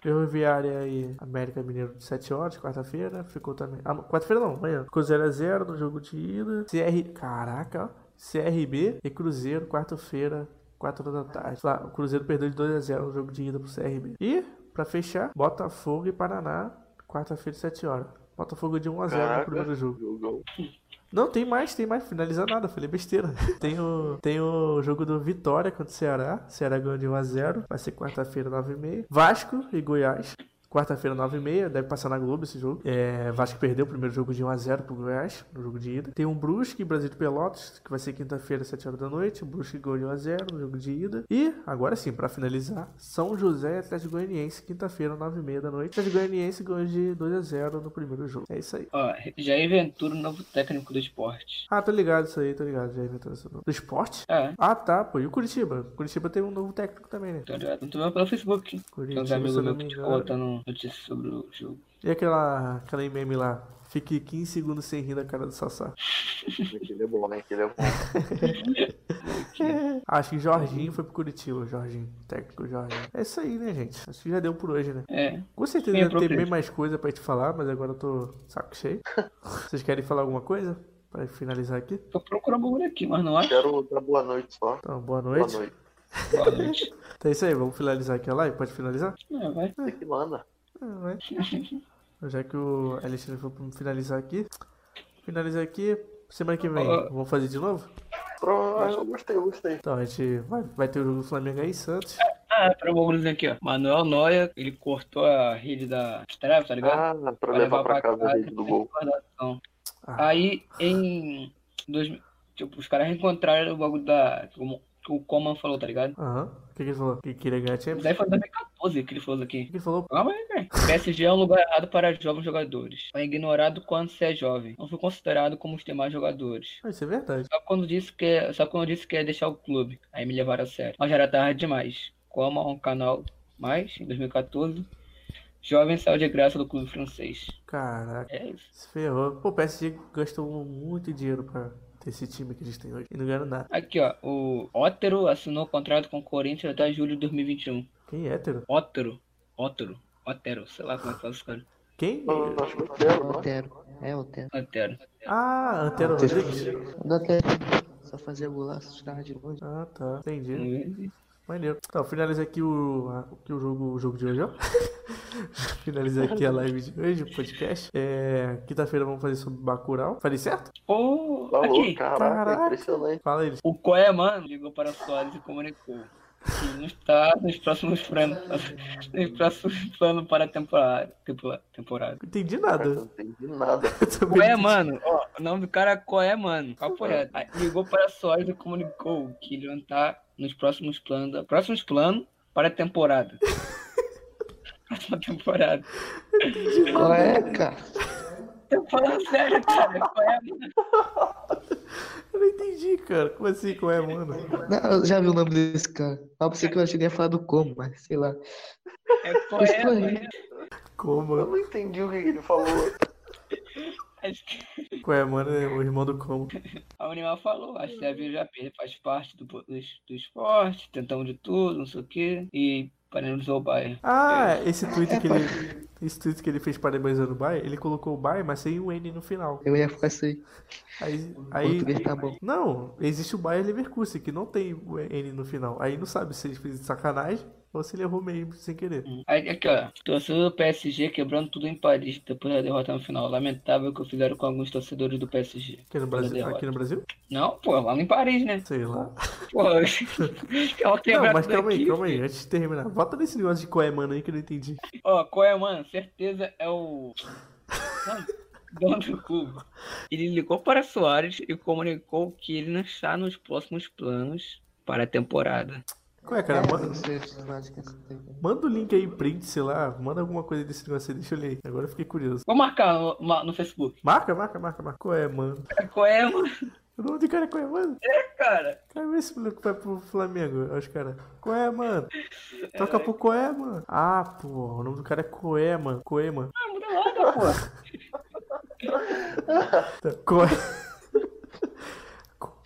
Ferroviária e América Mineiro de 7 horas, quarta-feira. Ficou também. Ah, quarta-feira não, amanhã. Ficou 0x0 no jogo de ida. CR. Caraca, ó. CRB e Cruzeiro, quarta-feira. 4 horas da tarde. Lá, o Cruzeiro perdeu de 2x0 no jogo de ida pro CRB. E, pra fechar, Botafogo e Paraná, quarta-feira, 7 horas. Botafogo de 1x0 no Caraca. primeiro jogo. Não, tem mais, tem mais. Finaliza nada, falei besteira. Tem o, tem o jogo do Vitória contra o Ceará. Ceará ganhou de 1x0. Vai ser quarta-feira, 9h30. Vasco e Goiás. Quarta-feira, 9h30, deve passar na Globo esse jogo. É, Vasco perdeu o primeiro jogo de 1x0 pro Goiás, no jogo de ida. Tem um Brusque Brasil de Pelotas, que vai ser quinta-feira, 7 horas da noite. Brusque ganhou de 1x0 no jogo de ida. E, agora sim, pra finalizar, São José e Atlético Goianiense, quinta-feira, 9h30 da noite. Atlético Goianiense ganhou de 2x0 no primeiro jogo. É isso aí. Ó, Jair Ventura, novo técnico do esporte. Ah, tô ligado isso aí, tô ligado. Já inventou esse nome. Do esporte? É, Ah, tá, pô. E o Curitiba? Curitiba tem um novo técnico também, né? tô ligado. Não tô vendo pelo Facebook. Tem uns Curitiba, amigos meus me que ficam engano. Notícias sobre o jogo. E aquela, aquela meme lá? Fique 15 segundos sem rir da cara do Sassá. Aquele é bom, né? Aquele é bom. Acho que Jorginho foi pro Curitiba, Jorginho. Técnico Jorginho. É isso aí, né, gente? Acho que já deu por hoje, né? É, Com certeza Bem deve ter bem mais coisa pra te falar, mas agora eu tô saco cheio. Vocês querem falar alguma coisa? Pra finalizar aqui? tô procurando um bagulho aqui, mas não acho. Quero dar boa noite só. Então, boa Boa noite. Noite. Boa noite. Então é isso aí, vamos finalizar aqui a live? Pode finalizar? É, vai. Você que manda. Ah, vai. Já que o Alexandre foi pra finalizar aqui, finalizar aqui. Semana que vem, Ó. vamos fazer de novo? Pro- ah, eu gostei, eu gostei. Então, a gente vai, vai ter o jogo do Flamengo aí, Santos. Ah, pra bagulhozinho aqui, ó. Manuel Noia, ele cortou a rede da Trave, tá ligado? Ah, pra levar pra casa a rede do gol. Ah. Aí, em. Dois, tipo, os caras reencontraram o bagulho da. Como, que o Coman falou, tá ligado? Aham. O que, que ele falou? Que queria ganhar Champions? Daí foi em 2014 que ele falou O aqui. que ele falou? Calma aí, velho. PSG é um lugar errado para jovens jogadores. É ignorado quando se é jovem. Não foi considerado como os demais jogadores. Ah, isso é verdade. Só quando disse que é, só quando disse que ia deixar o clube. Aí me levaram a sério. Mas já era tarde demais. Como um canal mais, em 2014, jovem saiu de graça do clube francês. Caraca, É isso. se ferrou. Pô, o PSG gastou muito dinheiro pra esse time que eles têm hoje. E não ganharam nada. Aqui, ó. O Ótero assinou contrato com o Corinthians até julho de 2021. Quem é hétero? Ótero. Ótero. Ótero. Sei lá como é que fala esse cara. Quem? É? Otero. É, Otero. Ótero. Ah, Antero Rodrigues. Otero. Só fazia golaço, tirava de longe. Ah, tá. Entendi. Hum, Maneiro. Então, finaliza aqui o, a- aqui o, jogo, o jogo de hoje, ó. finaliza aqui a live de hoje, o podcast. É, Quinta-feira vamos fazer sobre Bacurau. Falei certo? Ô, Falou, aqui. caraca, Caraca. impressionante. Fala eles. O Coeman ligou para o Soares e comunicou que não está nos próximos planos, nos próximos planos para a temporada. temporada, entendi nada. não entendi nada. Coé, mano, ó, o nome do cara é Coé, mano. Papo reto. Aí Ligou para a Soares e comunicou que ele não está nos próximos planos, próximos planos para a temporada. Próxima temporada. Qual é, cara? Tô falando sério, cara. Coé, mano. Eu não entendi, cara. Como assim? Qual é, mano? Não, eu já vi o nome desse cara. Pra você que eu achei que ia falar do como, mas sei lá. É Coé, mano. Como? Eu não entendi o que ele falou. Acho que Qual é, mano? É o irmão do Como. A Animal falou, acho que a VJP faz parte do, do, do esporte, tentamos de tudo, não sei o quê, e parabenizou o Bayern. Ah, esse tweet que ele. Esse tweet que ele fez parabenizando o Bayern, ele colocou o Bayern, mas sem o N no final. Eu ia ficar isso aí. Aí. tá bom. não, existe o Bayern Leverkusen, que não tem o N no final. Aí não sabe se ele fez de sacanagem ou se ele errou mesmo sem querer. Aí, aqui, ó, torcedor do PSG quebrando tudo em Paris depois da derrota no final. Lamentável que fizeram com alguns torcedores do PSG. Aqui no Brasil? Aqui no Brasil? Não, pô, lá em Paris, né? Sei lá. Pô, ela Não, mas calma aí, calma aí. Antes de terminar, bota nesse negócio de mano, aí que eu não entendi. Ó, mano? Certeza é o. Dono do clube. Ele ligou para Soares e comunicou que ele não está nos próximos planos para a temporada. Qual é, cara? É, Manda, acho sei. manda o link aí, print, sei lá. Manda alguma coisa desse negócio aí, deixa eu ler. aí. Agora eu fiquei curioso. Vou marcar no, no Facebook. Marca, marca, marca, marca. Qual é, mano? Qual é, mano? O nome do cara é qual é, mano? Cara, Cara, vê esse maluco vai pro Flamengo. Olha os caras. Coé, mano. Toca pro Coé, mano. Ah, pô. O nome do cara é Coé, mano. Coé, mano. não muda nada, pô. Tá, Coé.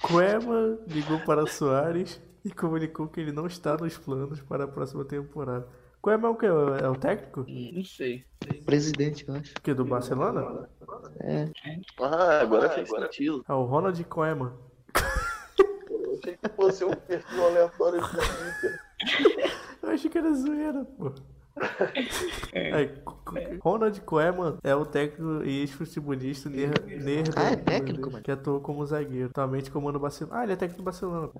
Koeman ligou para Soares e comunicou que ele não está nos planos para a próxima temporada. Koeman é o que? É o técnico? Hum, Não sei. Presidente, eu acho. Que do Barcelona? É. Ah, agora fez sentido. É o Ronald Koeman. Eu achei que fosse um perfil aleatório do Twitter. Eu achei que era zoeira, pô. Co- co- Ronald Koeman é o técnico e ex-futebolista ner- neerlandês Ah, é técnico, mano? que atuou como zagueiro. Atualmente comanda o Barcelona. Ah, ele é técnico do Barcelona. pô.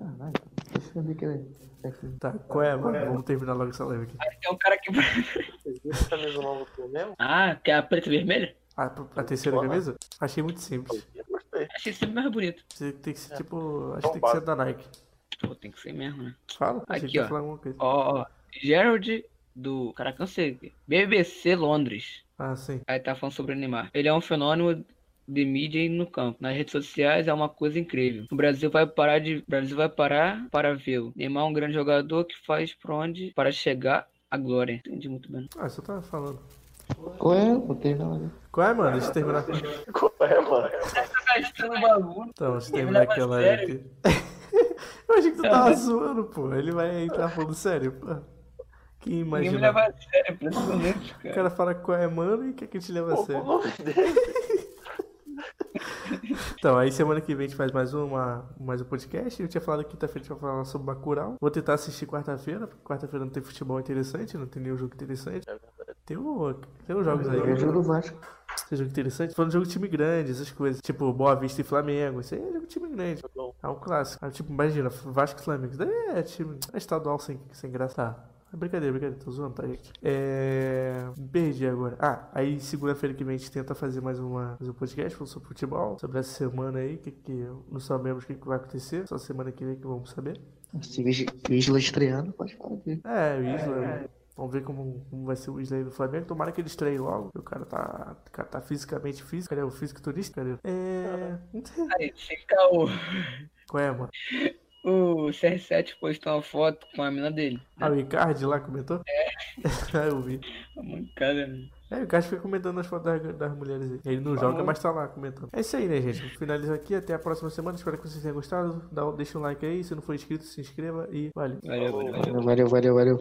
Caralho, deixa eu ver é que ele é. Tá, Koeman. Vamos terminar logo essa live aqui. Tem um cara que. Essa camisa nova tu mesmo? Ah, que é a preta e vermelha? Ah, a terceira camisa? Achei muito simples. Eu gostei. Achei sempre mais bonito. Você tem que ser tipo. Acho Então que tem que ser da Nike. Pô, tem que ser mesmo, né? Fala, achei Aqui, que ó. falar alguma coisa. Ó, ó. Gerald do. Caraca, não sei. BBC Londres. Ah, sim. Aí tá falando sobre o Neymar. Ele é um fenômeno de mídia e no campo. Nas redes sociais é uma coisa incrível. O Brasil vai parar de. O Brasil vai parar para vê-lo. Neymar é um grande jogador que faz por onde para chegar à glória. Entendi muito bem. Ah, você tá falando. Qual é? Botei na hora. Qual é, mano? Deixa eu terminar. Qual é, mano? Tá. Então, deixa eu terminar leva aqui a a live sério. aqui. eu achei que tu tava zoando, pô. Ele vai entrar falando sério, pô. Quem Ninguém me imagina? leva a sério, impressionante, O cara. cara fala qual é, mano, e quer que a gente leve a sério. Então, aí semana que vem a gente faz mais, uma, mais um podcast. Eu tinha falado que quinta-feira a gente vai falar sobre Bacurau. Vou tentar assistir quarta-feira, porque quarta-feira não tem futebol interessante, não tem nenhum jogo interessante. Tem, o, tem uns jogos aí. É o jogo do Vasco. Tem jogo interessante. Falando de jogo de time grande, essas coisas. Tipo, Boa Vista e Flamengo. Isso aí é jogo de time grande. É um clássico. Aí, tipo, imagina, Vasco e Flamengo. Isso daí é time. É estadual sem, sem graça. Tá. É brincadeira, brincadeira. Tô zoando, tá, gente? É. Perdi agora. Ah, aí segunda-feira que vem a gente tenta fazer mais, uma, mais um podcast falando sobre futebol. Sobre essa semana aí. Que, que não sabemos o que, que vai acontecer. Só semana que vem que vamos saber. Se o Is- o Isla estreando, pode falar dele. É, o Isla. Vamos ver como, como vai ser o Isla aí do Flamengo. Tomara que ele estreie logo. O cara tá, o cara tá fisicamente físico. Cadê o físico turista? Cadê? É. Não sei. Aí, fica o, Qual é, mano? O CR7 postou uma foto com a mina dele. Ah, o Icardi lá comentou? É. eu vi. Uma mancada, né? É, o Icardi fica comentando as fotos das, das mulheres aí. Ele não joga, mas tá lá comentando. É isso aí, né, gente? Vou finalizar aqui. Até a próxima semana. Espero que vocês tenham gostado. Dá, deixa um like aí. Se não for inscrito, se inscreva e valeu. Valeu, valeu, valeu. Valeu, valeu, valeu.